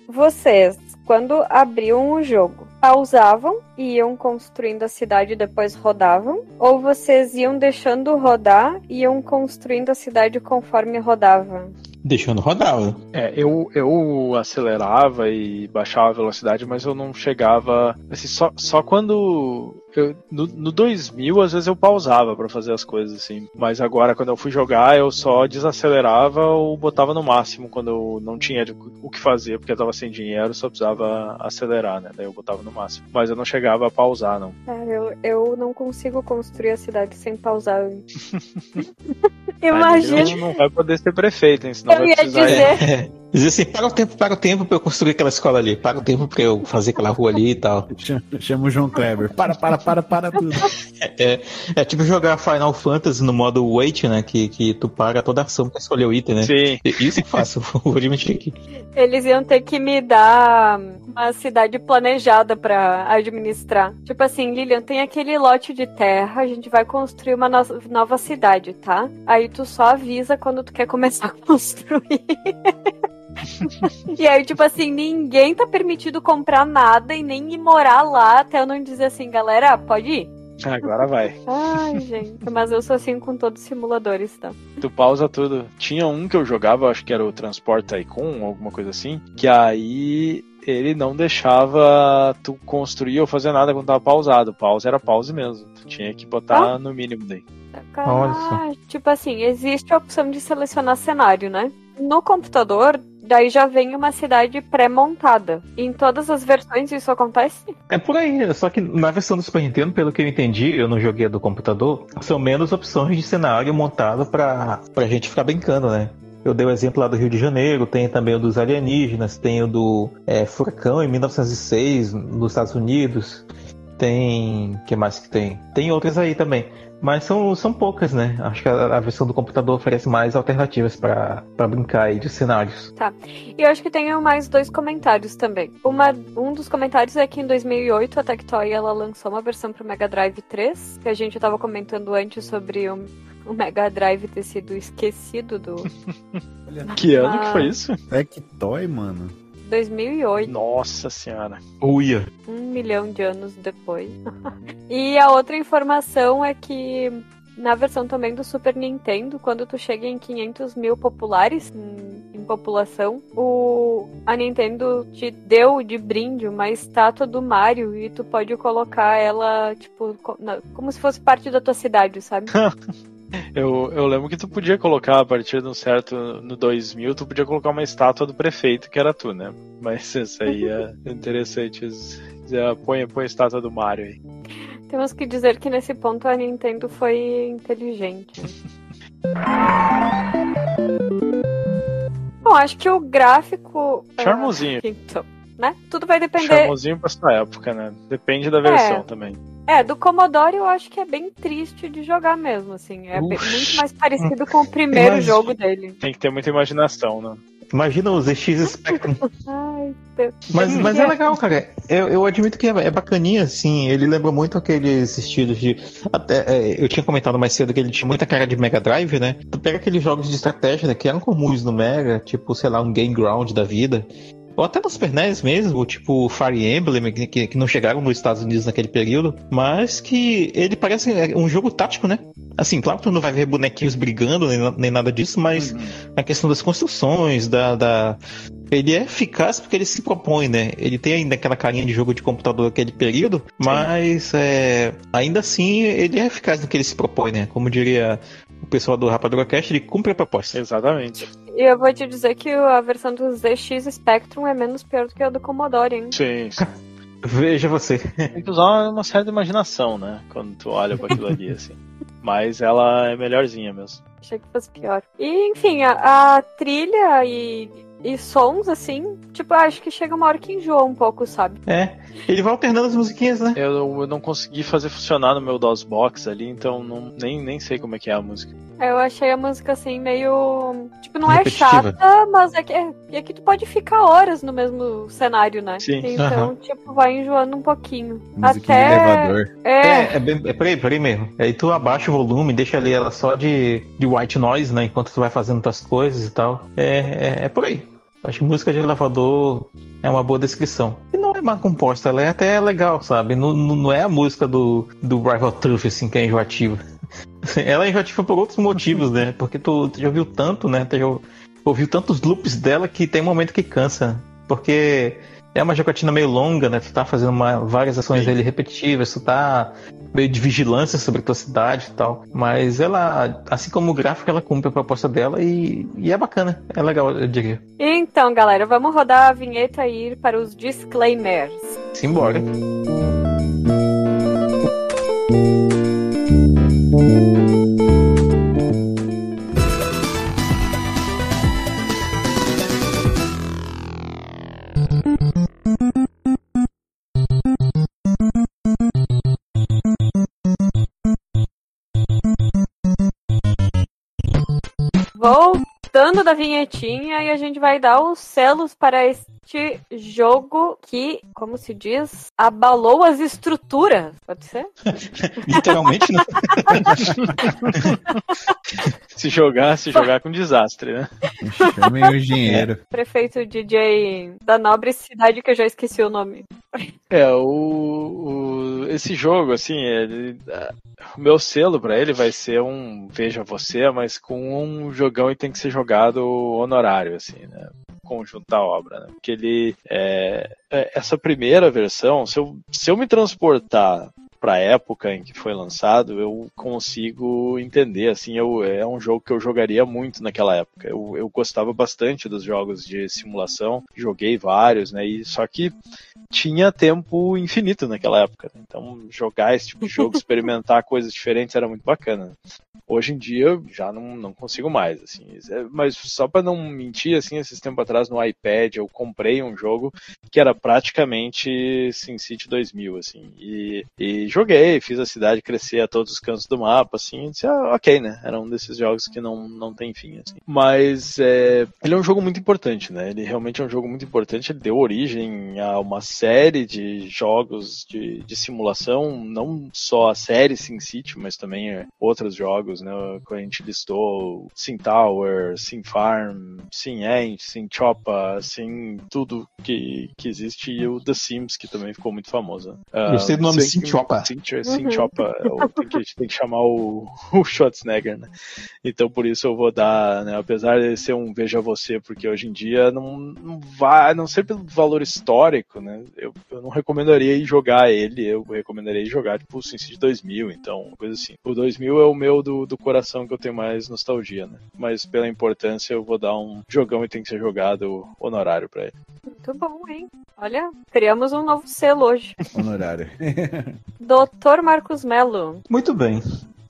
A: Vocês, quando abriam o jogo, pausavam iam construindo a cidade e depois rodavam? Ou vocês iam deixando rodar e iam construindo a cidade conforme rodava?
D: Deixando rodar.
B: É, eu, eu acelerava e baixava a velocidade, mas eu não chegava. Assim, só, só quando. eu- no, no 2000, às vezes eu pausava pra fazer as coisas, assim. Mas agora, quando eu fui jogar, eu só desacelerava ou botava no máximo quando eu não tinha o que fazer, porque eu tava sem dinheiro, só precisava acelerar, né? Daí eu botava no máximo. Mas eu não chegava a pausar, não.
A: Cara, eu, eu não consigo construir a cidade sem pausar. Imagina.
B: Não, não vai poder ser prefeito, hein? Senão
A: Eu
B: vai
A: ia
B: precisar.
A: dizer.
D: É. Dizer assim, para o tempo, para o tempo pra eu construir aquela escola ali. Para o tempo pra eu fazer aquela rua ali e tal.
C: Chama, o João Kleber. Para, para, para, para tudo.
D: É, é tipo jogar Final Fantasy no modo wait, né? Que, que tu para toda a ação pra escolher o item, né?
B: Sim.
D: Isso que faço, vou admitir aqui.
A: Eles iam ter que me dar uma cidade planejada pra administrar. Tipo assim, Lilian, tem aquele lote de terra, a gente vai construir uma no- nova cidade, tá? Aí tu só avisa quando tu quer começar a construir. E aí, tipo assim, ninguém tá permitido comprar nada e nem ir morar lá até eu não dizer assim, galera, pode ir.
B: Agora vai.
A: Ai, gente, mas eu sou assim com todos os simuladores, tá?
B: Tu pausa tudo. Tinha um que eu jogava, acho que era o Transport Tycoon, alguma coisa assim, que aí ele não deixava tu construir ou fazer nada quando tava pausado. Pause era pause mesmo. Tu tinha que botar no mínimo daí.
A: Tipo assim, existe a opção de selecionar cenário, né? No computador, daí já vem uma cidade pré-montada. Em todas as versões isso acontece?
D: É por aí, só que na versão do Super Nintendo, pelo que eu entendi, eu não joguei a do computador, são menos opções de cenário montado pra, pra gente ficar brincando, né? Eu dei o exemplo lá do Rio de Janeiro, tem também o dos alienígenas, tem o do é, Furacão em 1906, nos Estados Unidos, tem. que mais que tem? Tem outras aí também. Mas são, são poucas, né? Acho que a, a versão do computador oferece mais alternativas pra pra brincar aí de cenários.
A: E eu acho que tenho mais dois comentários também. Uma, um dos comentários é que em 2008 a Tectoy ela lançou uma versão pro Mega Drive 3, que a gente tava comentando antes sobre o, o Mega Drive ter sido esquecido do
B: Que ano que
A: Ah.
B: foi isso?
C: Tectoy, mano.
A: 2008.
B: Nossa senhora.
D: Uia!
A: um milhão de anos depois. e a outra informação é que na versão também do Super Nintendo, quando tu chega em 500 mil populares em, em população, o, a Nintendo te deu de brinde uma estátua do Mario e tu pode colocar ela, tipo, co- na- como se fosse parte da tua cidade, sabe?
B: Eu, eu lembro que tu podia colocar, a partir de um certo. No 2000, tu podia colocar uma estátua do prefeito, que era tu, né? Mas isso aí é interessante. es- já Põe, põe a estátua do Mario aí.
A: Temos que dizer que nesse ponto a Nintendo foi inteligente. Bom, acho que o gráfico. ah,
B: Charmosinho.
A: Então, né? Tudo vai depender.
B: Charmosinho pra sua época, né? Depende da versão
A: É.
B: também.
A: É, do Commodore eu acho que é bem triste de jogar mesmo, assim. É bem- muito mais parecido com o primeiro
D: Mas-
A: jogo dele.
B: Tem que ter muita imaginação, né?
D: Imagina os ZX Spectrum.
A: Ai, Deus.
D: Mas, mas é legal, cara. Eu, eu admito que é, é bacaninha, assim. Ele lembra muito aqueles estilos de. Até, é, eu tinha comentado mais cedo que ele tinha muita cara de Mega Drive, né? Tu pega aqueles jogos de estratégia né, que eram comuns no Mega, tipo, sei lá, um Game Ground da vida. Ou até no Super NES mesmo, tipo Fire Emblem, que, que- não chegaram nos Estados Unidos naquele período, mas que ele parece é, um jogo tático, né? Assim, claro que tu não vai ver bonequinhos brigando, nem, nem nada disso, mas a questão das construções, da, da- Ele é eficaz porque ele se propõe, né? Ele tem ainda aquela carinha de jogo de computador daquele período, mas é, ainda assim ele é eficaz no que ele se propõe, né? Como diria o pessoal do Rapadura Cast, ele cumpre a proposta.
B: Exatamente.
A: E eu vou te dizer que a versão do ZX Spectrum é menos pior do que a do Commodore, hein?
B: Sim, sim.
D: Veja você.
B: Tem que usar uma certa imaginação, né? Quando tu olha pra aquilo ali, assim. Mas ela é melhorzinha mesmo.
A: Achei que fosse pior. E, enfim, a, a trilha e, e sons, assim, tipo, acho que chega uma hora que enjoa um pouco, sabe?
D: É. Ele vai alternando as musiquinhas, né?
B: Eu, eu não consegui fazer funcionar no meu DOSBox ali, então não, nem, nem sei como é que é a música.
A: Eu achei a música, assim, meio. Tipo, não é
D: Repetitiva.
A: chata, mas é que, é que tu pode ficar horas no mesmo cenário, né?
B: Sim.
A: Então, tipo, vai enjoando um pouquinho.
C: Musiquinha
A: Até.
C: elevador.
A: É,
D: É, é, bem, é por aí, por aí mesmo. Aí tu abaixa o volume, deixa ali ela só de, de white noise, né? Enquanto tu vai fazendo tuas coisas e tal. É, é, é por aí. Acho que música de elevador é uma boa descrição. E não é mal composta, ela é até legal, sabe? Não, não não é a música do, do Rival Truth, assim, que é enjoativa. Ela é enjoativa por outros motivos, né? Porque tu, tu já ouviu tanto, né? Tu já ouviu tantos loops dela que tem um momento que cansa. Porque é uma jogatina meio longa, né? Tu tá fazendo uma- várias ações
B: Sim.
D: ali repetitivas, tu tá meio de vigilância sobre a tua cidade e tal. Mas ela, assim como o gráfico, ela cumpre a proposta dela e, e é bacana. É legal, eu diria.
A: Então, galera, vamos rodar a vinheta e ir para os disclaimers.
D: Simbora.
A: Voltando vinhetinha e a gente vai dar os selos para este jogo que, como se diz, abalou as estruturas. Pode ser?
D: Literalmente, né?
B: Se jogar, se jogar com desastre, né?
C: Chamem o engenheiro.
A: Prefeito DJ da nobre cidade que eu já esqueci o nome.
B: É, o, o- esse jogo, assim, ele, o meu selo pra ele vai ser um Veja Você, mas com um jogão e tem que ser jogado honorário, assim, né? Conjunto da obra, né? Porque ele, é, é, essa primeira versão, se eu, se eu me transportar pra época em que foi lançado, eu consigo entender, assim, eu, é um jogo que eu jogaria muito naquela época. Eu, eu gostava bastante dos jogos de simulação, joguei vários, né? E só que tinha tempo infinito naquela época. né? Então, jogar esse tipo de jogo, experimentar coisas diferentes era muito bacana. Hoje em dia, já não, não consigo mais, assim. É, Mas só para não mentir, assim, esses tempos atrás no iPad eu comprei um jogo que era praticamente SimCity 2000, assim. E, e joguei, fiz a cidade crescer a todos os cantos do mapa, assim. Disse, ah, ok, né? Era um desses jogos que não, não tem fim, assim. Mas é, ele é um jogo muito importante, né? Ele realmente é um jogo muito importante. Ele deu origem a uma série de jogos de, de simulação, não só a série SimCity, mas também é, outros jogos, né? Que a gente listou Sim Tower, Sim Farm, Sim Ant, Sim Chopa, Sim tudo que, que existe e o The Sims, que também ficou muito famoso. Ah,
D: Gostei do nome
B: Sim-
D: Sim Chopa.
B: Sim, Sim
A: Uhum.
B: Chopa, o- tem que, a gente tem que chamar o, o Schwarzenegger, né? Então por isso eu vou dar, né, apesar de ser um veja você, porque hoje em dia não, não vai, a não ser pelo valor histórico, né? Eu, eu não recomendaria ir jogar ele, eu recomendaria ir jogar tipo o SimCity 2000, então, uma coisa assim. O 2000 é o meu do, do coração que eu tenho mais nostalgia, né? Mas pela importância eu vou dar um jogão e tem que ser jogado honorário pra ele.
A: Muito bom, hein? Olha, criamos um novo selo hoje.
C: Honorário.
A: Doutor Marcos Melo.
D: Muito bem.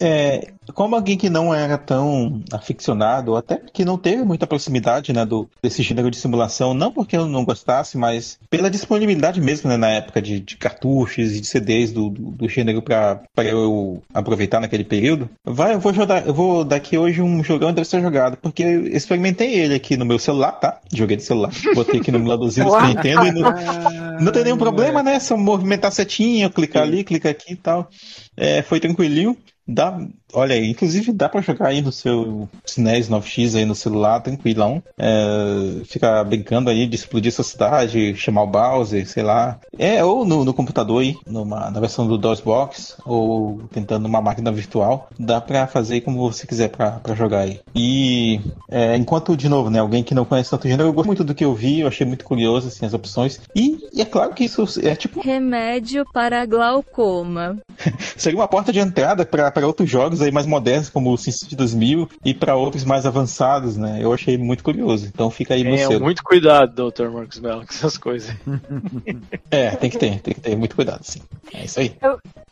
D: É, como alguém que não era tão aficionado, ou até que não teve muita proximidade né, do, desse gênero de simulação, não porque eu não gostasse, mas pela disponibilidade mesmo né, na época de, de cartuchos e de CDs do, do, do gênero para eu aproveitar naquele período, vai, eu vou jogar, eu vou dar aqui hoje um jogão deve ser jogado, porque eu experimentei ele aqui no meu celular, tá? Joguei de celular, botei aqui no emuladorzinho do Nintendo e não, não tem nenhum problema, né? Só movimentar setinha, clicar ali, clicar aqui e tal. É, foi tranquilinho. Dá, olha aí, inclusive dá pra jogar aí no seu SNES 9X aí no celular, tranquilão. É, ficar brincando aí de explodir sua cidade, chamar o Bowser, sei lá. É, ou no, no computador aí, numa, na versão do DOSBox, ou tentando uma máquina virtual. Dá pra fazer como você quiser pra, pra jogar aí. E é, enquanto, de novo, né, alguém que não conhece tanto gênero, eu gosto muito do que eu vi, eu achei muito curioso assim, as opções. E, e é claro que isso é tipo
F: Remédio para glaucoma.
D: seria uma porta de entrada para outros jogos
E: jogos aí mais modernos, como o SimCity 2000, e para outros mais avançados, né? Eu achei muito curioso. Então fica aí
B: Tenha
E: selo.
B: muito cuidado, Dr. Marcos Mello, com essas coisas.
E: É, tem que ter, tem que ter muito cuidado, sim. É isso aí.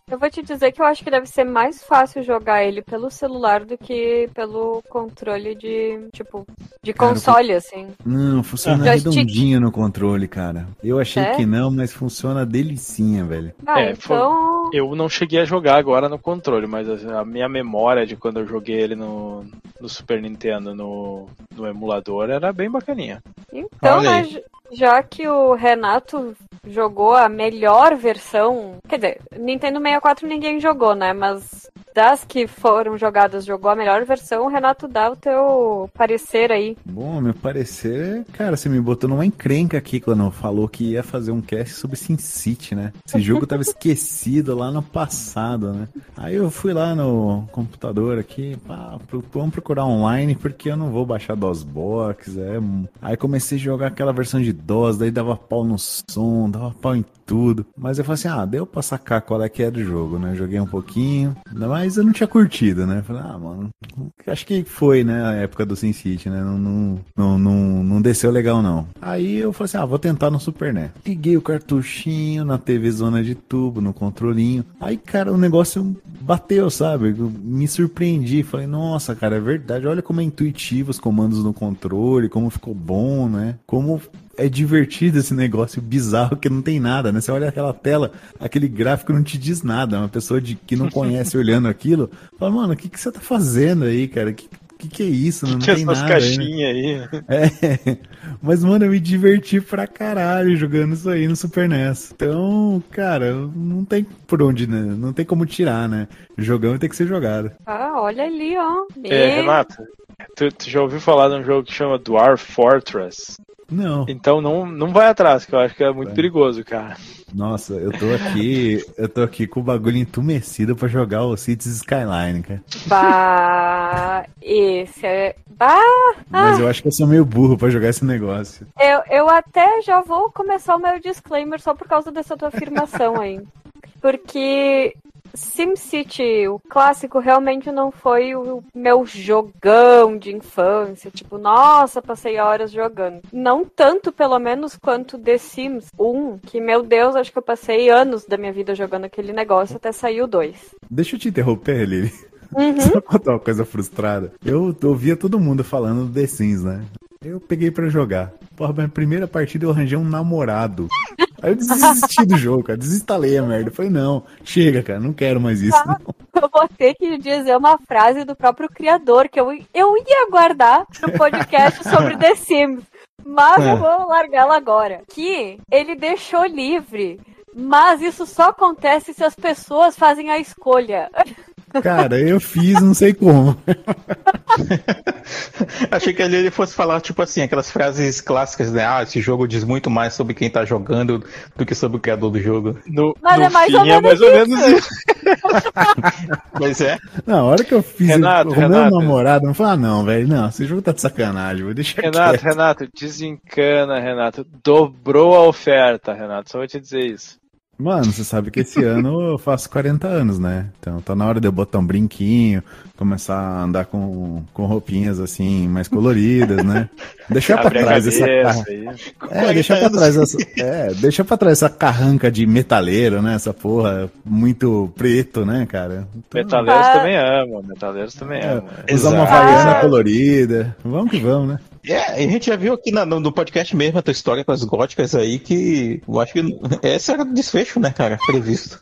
A: Eu vou te dizer que eu acho que deve ser mais fácil jogar ele pelo celular do que pelo controle de, tipo, de
C: Cara,
A: console, assim.
C: Não, funciona
A: Joystick.
C: redondinho no controle, cara. Eu achei
A: É?
C: que não, mas funciona delicinha, velho.
A: Ah,
B: É, foi-
A: então.
B: Eu não cheguei a jogar agora no controle, mas a a minha memória de quando eu joguei ele no, no Super Nintendo no, no emulador era bem bacaninha.
A: Então, né, j- já que o Renato jogou a melhor versão. Quer dizer, Nintendo 64 ninguém jogou, né? Mas das que foram jogadas, jogou a melhor versão, Renato dá o teu parecer aí.
C: Bom, meu parecer, cara, você me botou numa encrenca aqui quando falou que ia fazer um cast sobre Sin City, né? Esse jogo tava esquecido lá no passado, né? Aí eu fui lá no computador aqui, pá, vamos procurar online porque eu não vou baixar DOSBox, é. Aí comecei a jogar aquela versão de DOS, daí dava pau no som, dava pau em tudo. Mas eu falei assim, ah, deu pra sacar qual é que é do jogo, né? Joguei um pouquinho, mas eu não tinha curtido, né? Falei, ah, mano, acho que foi, né, a época do Sin City, né? Não, não, não, não, não desceu legal, não. Aí eu falei assim, ah, vou tentar no Super NES. Liguei o cartuchinho na TV zona de tubo, no controlinho. Aí, cara, o negócio bateu, sabe? Eu me surpreendi. Falei, nossa, cara, é verdade. Olha como é intuitivo os comandos no controle, como ficou bom, né? Como é divertido esse negócio bizarro que não tem nada, né? Você olha aquela tela, aquele gráfico não te diz nada. Uma pessoa de, que não conhece olhando aquilo, fala, mano, o que, que você tá fazendo aí, cara? Que, que, que é isso? Não, não
B: Tinha
C: tem
B: essas
C: nada. aí, né?
B: caixinhas aí.
C: É, mas, mano, eu me diverti pra caralho jogando isso aí no Super NES. Então, cara, não tem por onde, né? Não tem como tirar, né? Jogão tem que ser jogado.
A: Ah, olha ali, ó.
B: É, Renato, tu, tu já ouviu falar de um jogo que chama Dwarf Fortress?
C: Não.
B: Então não, não vai atrás, que eu acho que é muito
C: Vai.
B: perigoso, cara.
C: Nossa, eu tô aqui, eu tô aqui com o bagulho entumecido pra jogar o Cities Skyline, cara.
A: Bah, esse é. Bah,
C: Mas eu acho que eu sou meio burro pra jogar esse negócio.
A: eu, eu até já vou começar o meu disclaimer só por causa dessa tua afirmação aí. Porque SimCity, o clássico, realmente não foi o meu jogão de infância. Tipo, nossa, passei horas jogando. Não tanto, pelo menos, quanto The Sims 1, que, meu Deus, acho que eu passei anos da minha vida jogando aquele negócio até sair o 2.
C: Deixa eu te interromper, Lili.
A: Uhum.
C: Só contar uma coisa frustrada. Eu ouvia todo mundo falando do The Sims, né? Eu peguei pra jogar. Porra, minha primeira partida eu arranjei um namorado. Aí eu desisti do jogo, cara. Desinstalei a merda. Eu falei, não, chega, cara, não quero mais isso. não.
A: Eu vou ter que dizer uma frase do próprio criador que eu, eu ia guardar pro podcast sobre The Sims, mas
E: É.
A: eu vou largá-la agora. Que ele deixou livre, mas isso só acontece se as pessoas fazem a escolha.
C: Cara, eu fiz, não sei como.
E: Achei que ali ele fosse falar, tipo assim, aquelas frases clássicas, né? Ah, esse jogo diz muito mais sobre quem tá jogando do que sobre o criador do jogo.
B: No,
A: Mas
B: no
A: é mais
B: fim
A: ou
B: é mais ou menos isso.
E: Pois é.
C: Na hora que eu fiz
B: Renato,
C: o meu
B: Renato.
C: namorado, não falei, ah, não, velho, não, esse jogo tá de sacanagem, vou deixar
B: Renato,
C: quieto.
B: Renato, desencana, Renato. Dobrou a oferta, Renato. Só vou te dizer isso.
C: Mano, você sabe que esse ano eu faço 40 anos, né? Então tá na hora de eu botar um brinquinho, começar a andar com, com roupinhas assim, mais coloridas, né? Deixar pra trás essa. É, deixar pra trás essa. É, deixa pra trás essa carranca de metaleiro, né? Essa porra muito preto, né, cara? Então,
B: Metaleiros
A: Ah.
B: também amam, metaleiros também
C: é,
B: amam.
C: usar uma
A: Ah.
C: colorida. Vamos que vamos, né?
E: É, a gente já viu aqui na- no, no podcast mesmo a tua história com as góticas aí, que eu acho que esse era o desfecho, né, cara? Previsto.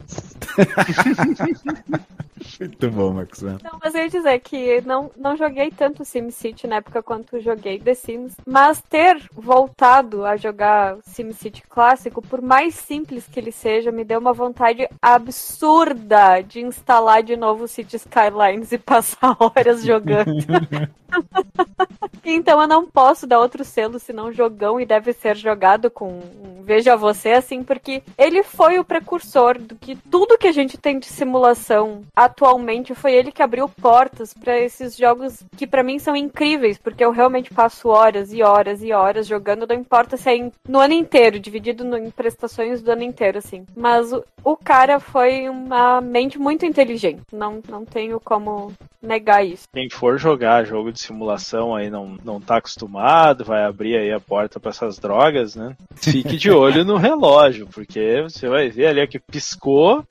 C: Muito bom, Marcos. Melo.
A: Não, mas eu ia dizer que não, não joguei tanto SimCity na época quanto joguei The Sims, mas ter voltado a jogar SimCity clássico, por mais simples que ele seja, me deu uma vontade absurda de instalar de novo o City Skylines e passar horas jogando. então eu não posso dar outro selo senão jogão e deve ser jogado com veja você assim, porque ele foi o precursor do que tudo que a gente tem de simulação atualmente foi ele que abriu portas para esses jogos que para mim são incríveis, porque eu realmente passo horas e horas e horas jogando, não importa se é em, no ano inteiro, dividido no, em prestações do ano inteiro, assim. Mas o, o cara foi uma mente muito inteligente, não, não tenho como negar isso.
B: Quem for jogar jogo de simulação aí não, não tá acostumado, vai abrir aí a porta para essas drogas, né? Fique de olho no relógio, porque você vai ver ali que piscou,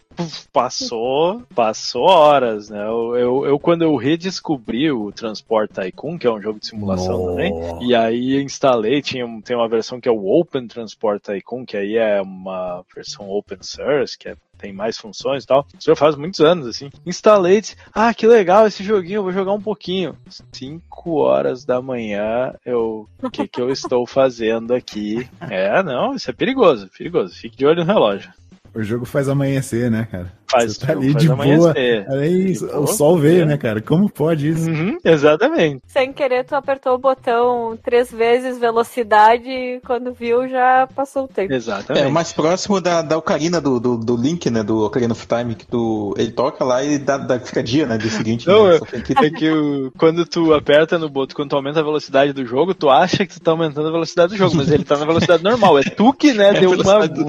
B: passou, passou horas, né? Eu, eu, eu, quando eu redescobri o Transport Tycoon, que é um jogo de simulação Nossa. também, e aí instalei, tinha, tem uma versão que é o Open Transport Tycoon, que aí é uma versão open source, que é tem mais funções e tal. Isso já faz muitos anos, assim. Instalei, disse, ah, que legal esse joguinho, vou jogar um pouquinho. 5 horas da manhã, eu, o que que eu estou fazendo aqui? É, não, isso é perigoso, perigoso. Fique de olho no relógio.
C: O jogo faz amanhecer, né, cara?
B: Faz,
C: Você tá ali de boa. Aí de o sol veio, é. né, cara? Como pode isso?
B: Uhum, exatamente.
A: Sem querer, tu apertou o botão três vezes velocidade e quando viu já passou o tempo.
E: Exatamente. É, o mais próximo da, da Ocarina do, do, do Link, né? Do Ocarina of Time, que tu, ele toca lá e dá, dá, fica dia, né? Dia seguinte.
B: Não,
E: né?
B: é, que... é que o, quando tu aperta no botão, quando tu aumenta a velocidade do jogo, tu acha que tu tá aumentando a velocidade do jogo, mas ele tá na velocidade normal. É tu que, né, é deu uma. Do,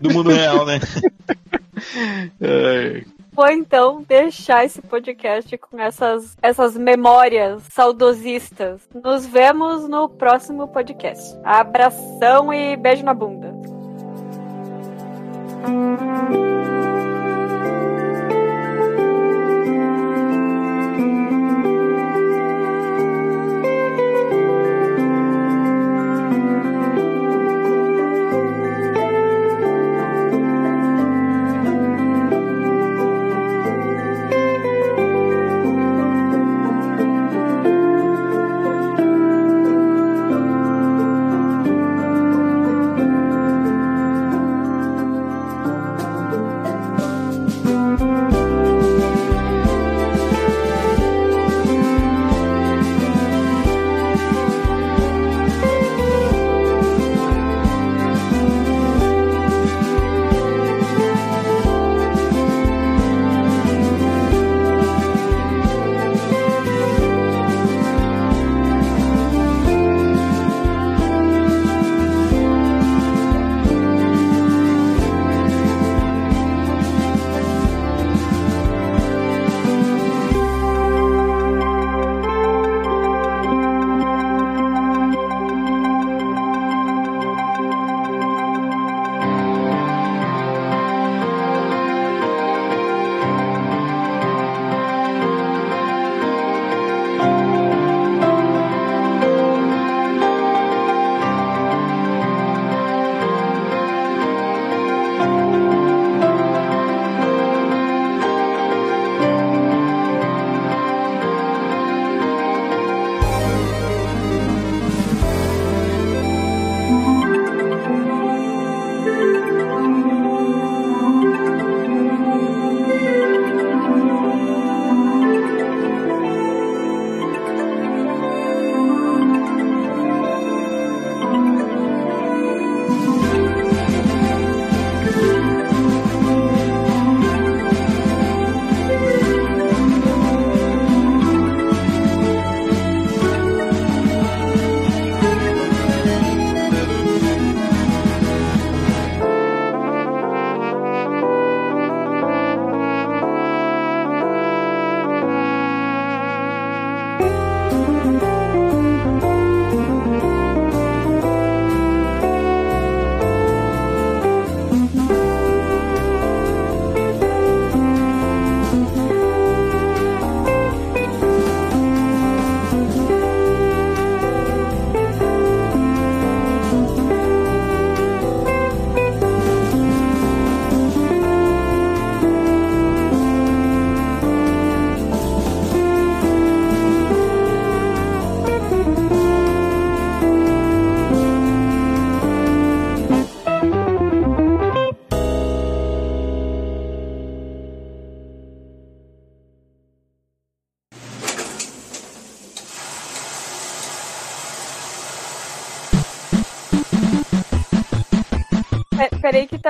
E: do mundo real, né?
A: Vou então deixar esse podcast com essas, essas memórias saudosistas. Nos vemos no próximo podcast. Abração e beijo na bunda.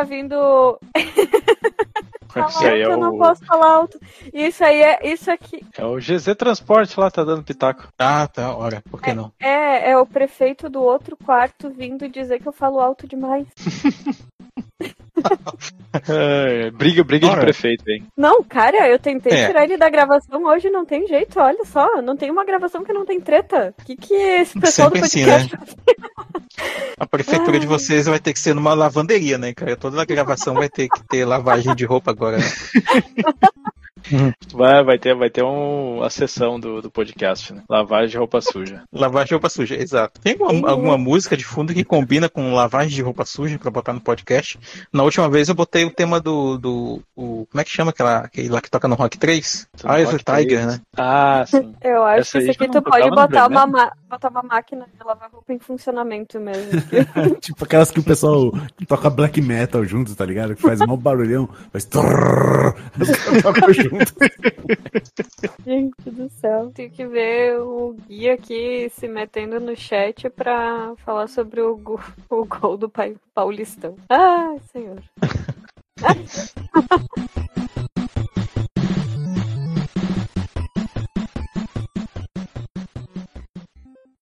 A: Tá vindo.
B: Isso aí é
A: eu não
B: o-
A: posso falar alto. Isso aí é. Isso aqui
B: É o GZ Transporte lá, tá dando pitaco.
D: Ah, tá, ora, por que não?
A: é, é o prefeito do outro quarto vindo dizer que eu falo alto demais.
B: É, briga, briga de prefeito, hein?
A: Não, cara, eu tentei
D: É.
A: tirar ele da gravação hoje, não tem jeito, olha só. Não tem uma gravação que não tem treta. O que, que esse pessoal
D: Sempre
A: do
D: assim,
A: podcast.
D: A prefeitura de vocês vai ter que ser numa lavanderia, né, cara? Toda a gravação vai ter que ter lavagem de roupa agora. né?
B: Vai, vai ter, vai ter um, a sessão do, do podcast, né? Lavagem de roupa suja.
D: Lavagem de roupa suja, exato. Tem uma-
A: Sim,
D: alguma música de fundo que combina com lavagem de roupa suja pra botar no podcast? Na última vez eu botei o tema do. do o, como é que chama aquela, aquele lá que toca no Rock 3?
B: No
D: Eyes of Tiger,
B: 3.
D: né?
B: Ah, sim.
A: Eu acho
B: Essa
A: que isso aqui tu pode botar uma, Botar uma máquina de lavar roupa em funcionamento mesmo.
C: tipo aquelas que o pessoal toca black metal juntos, tá ligado? Que faz um barulhão, faz. tocam junto.
A: Gente do céu. Tem que ver o Gui aqui se metendo no chat pra falar sobre o, go- o gol do pai Paulistão. Ai, senhor.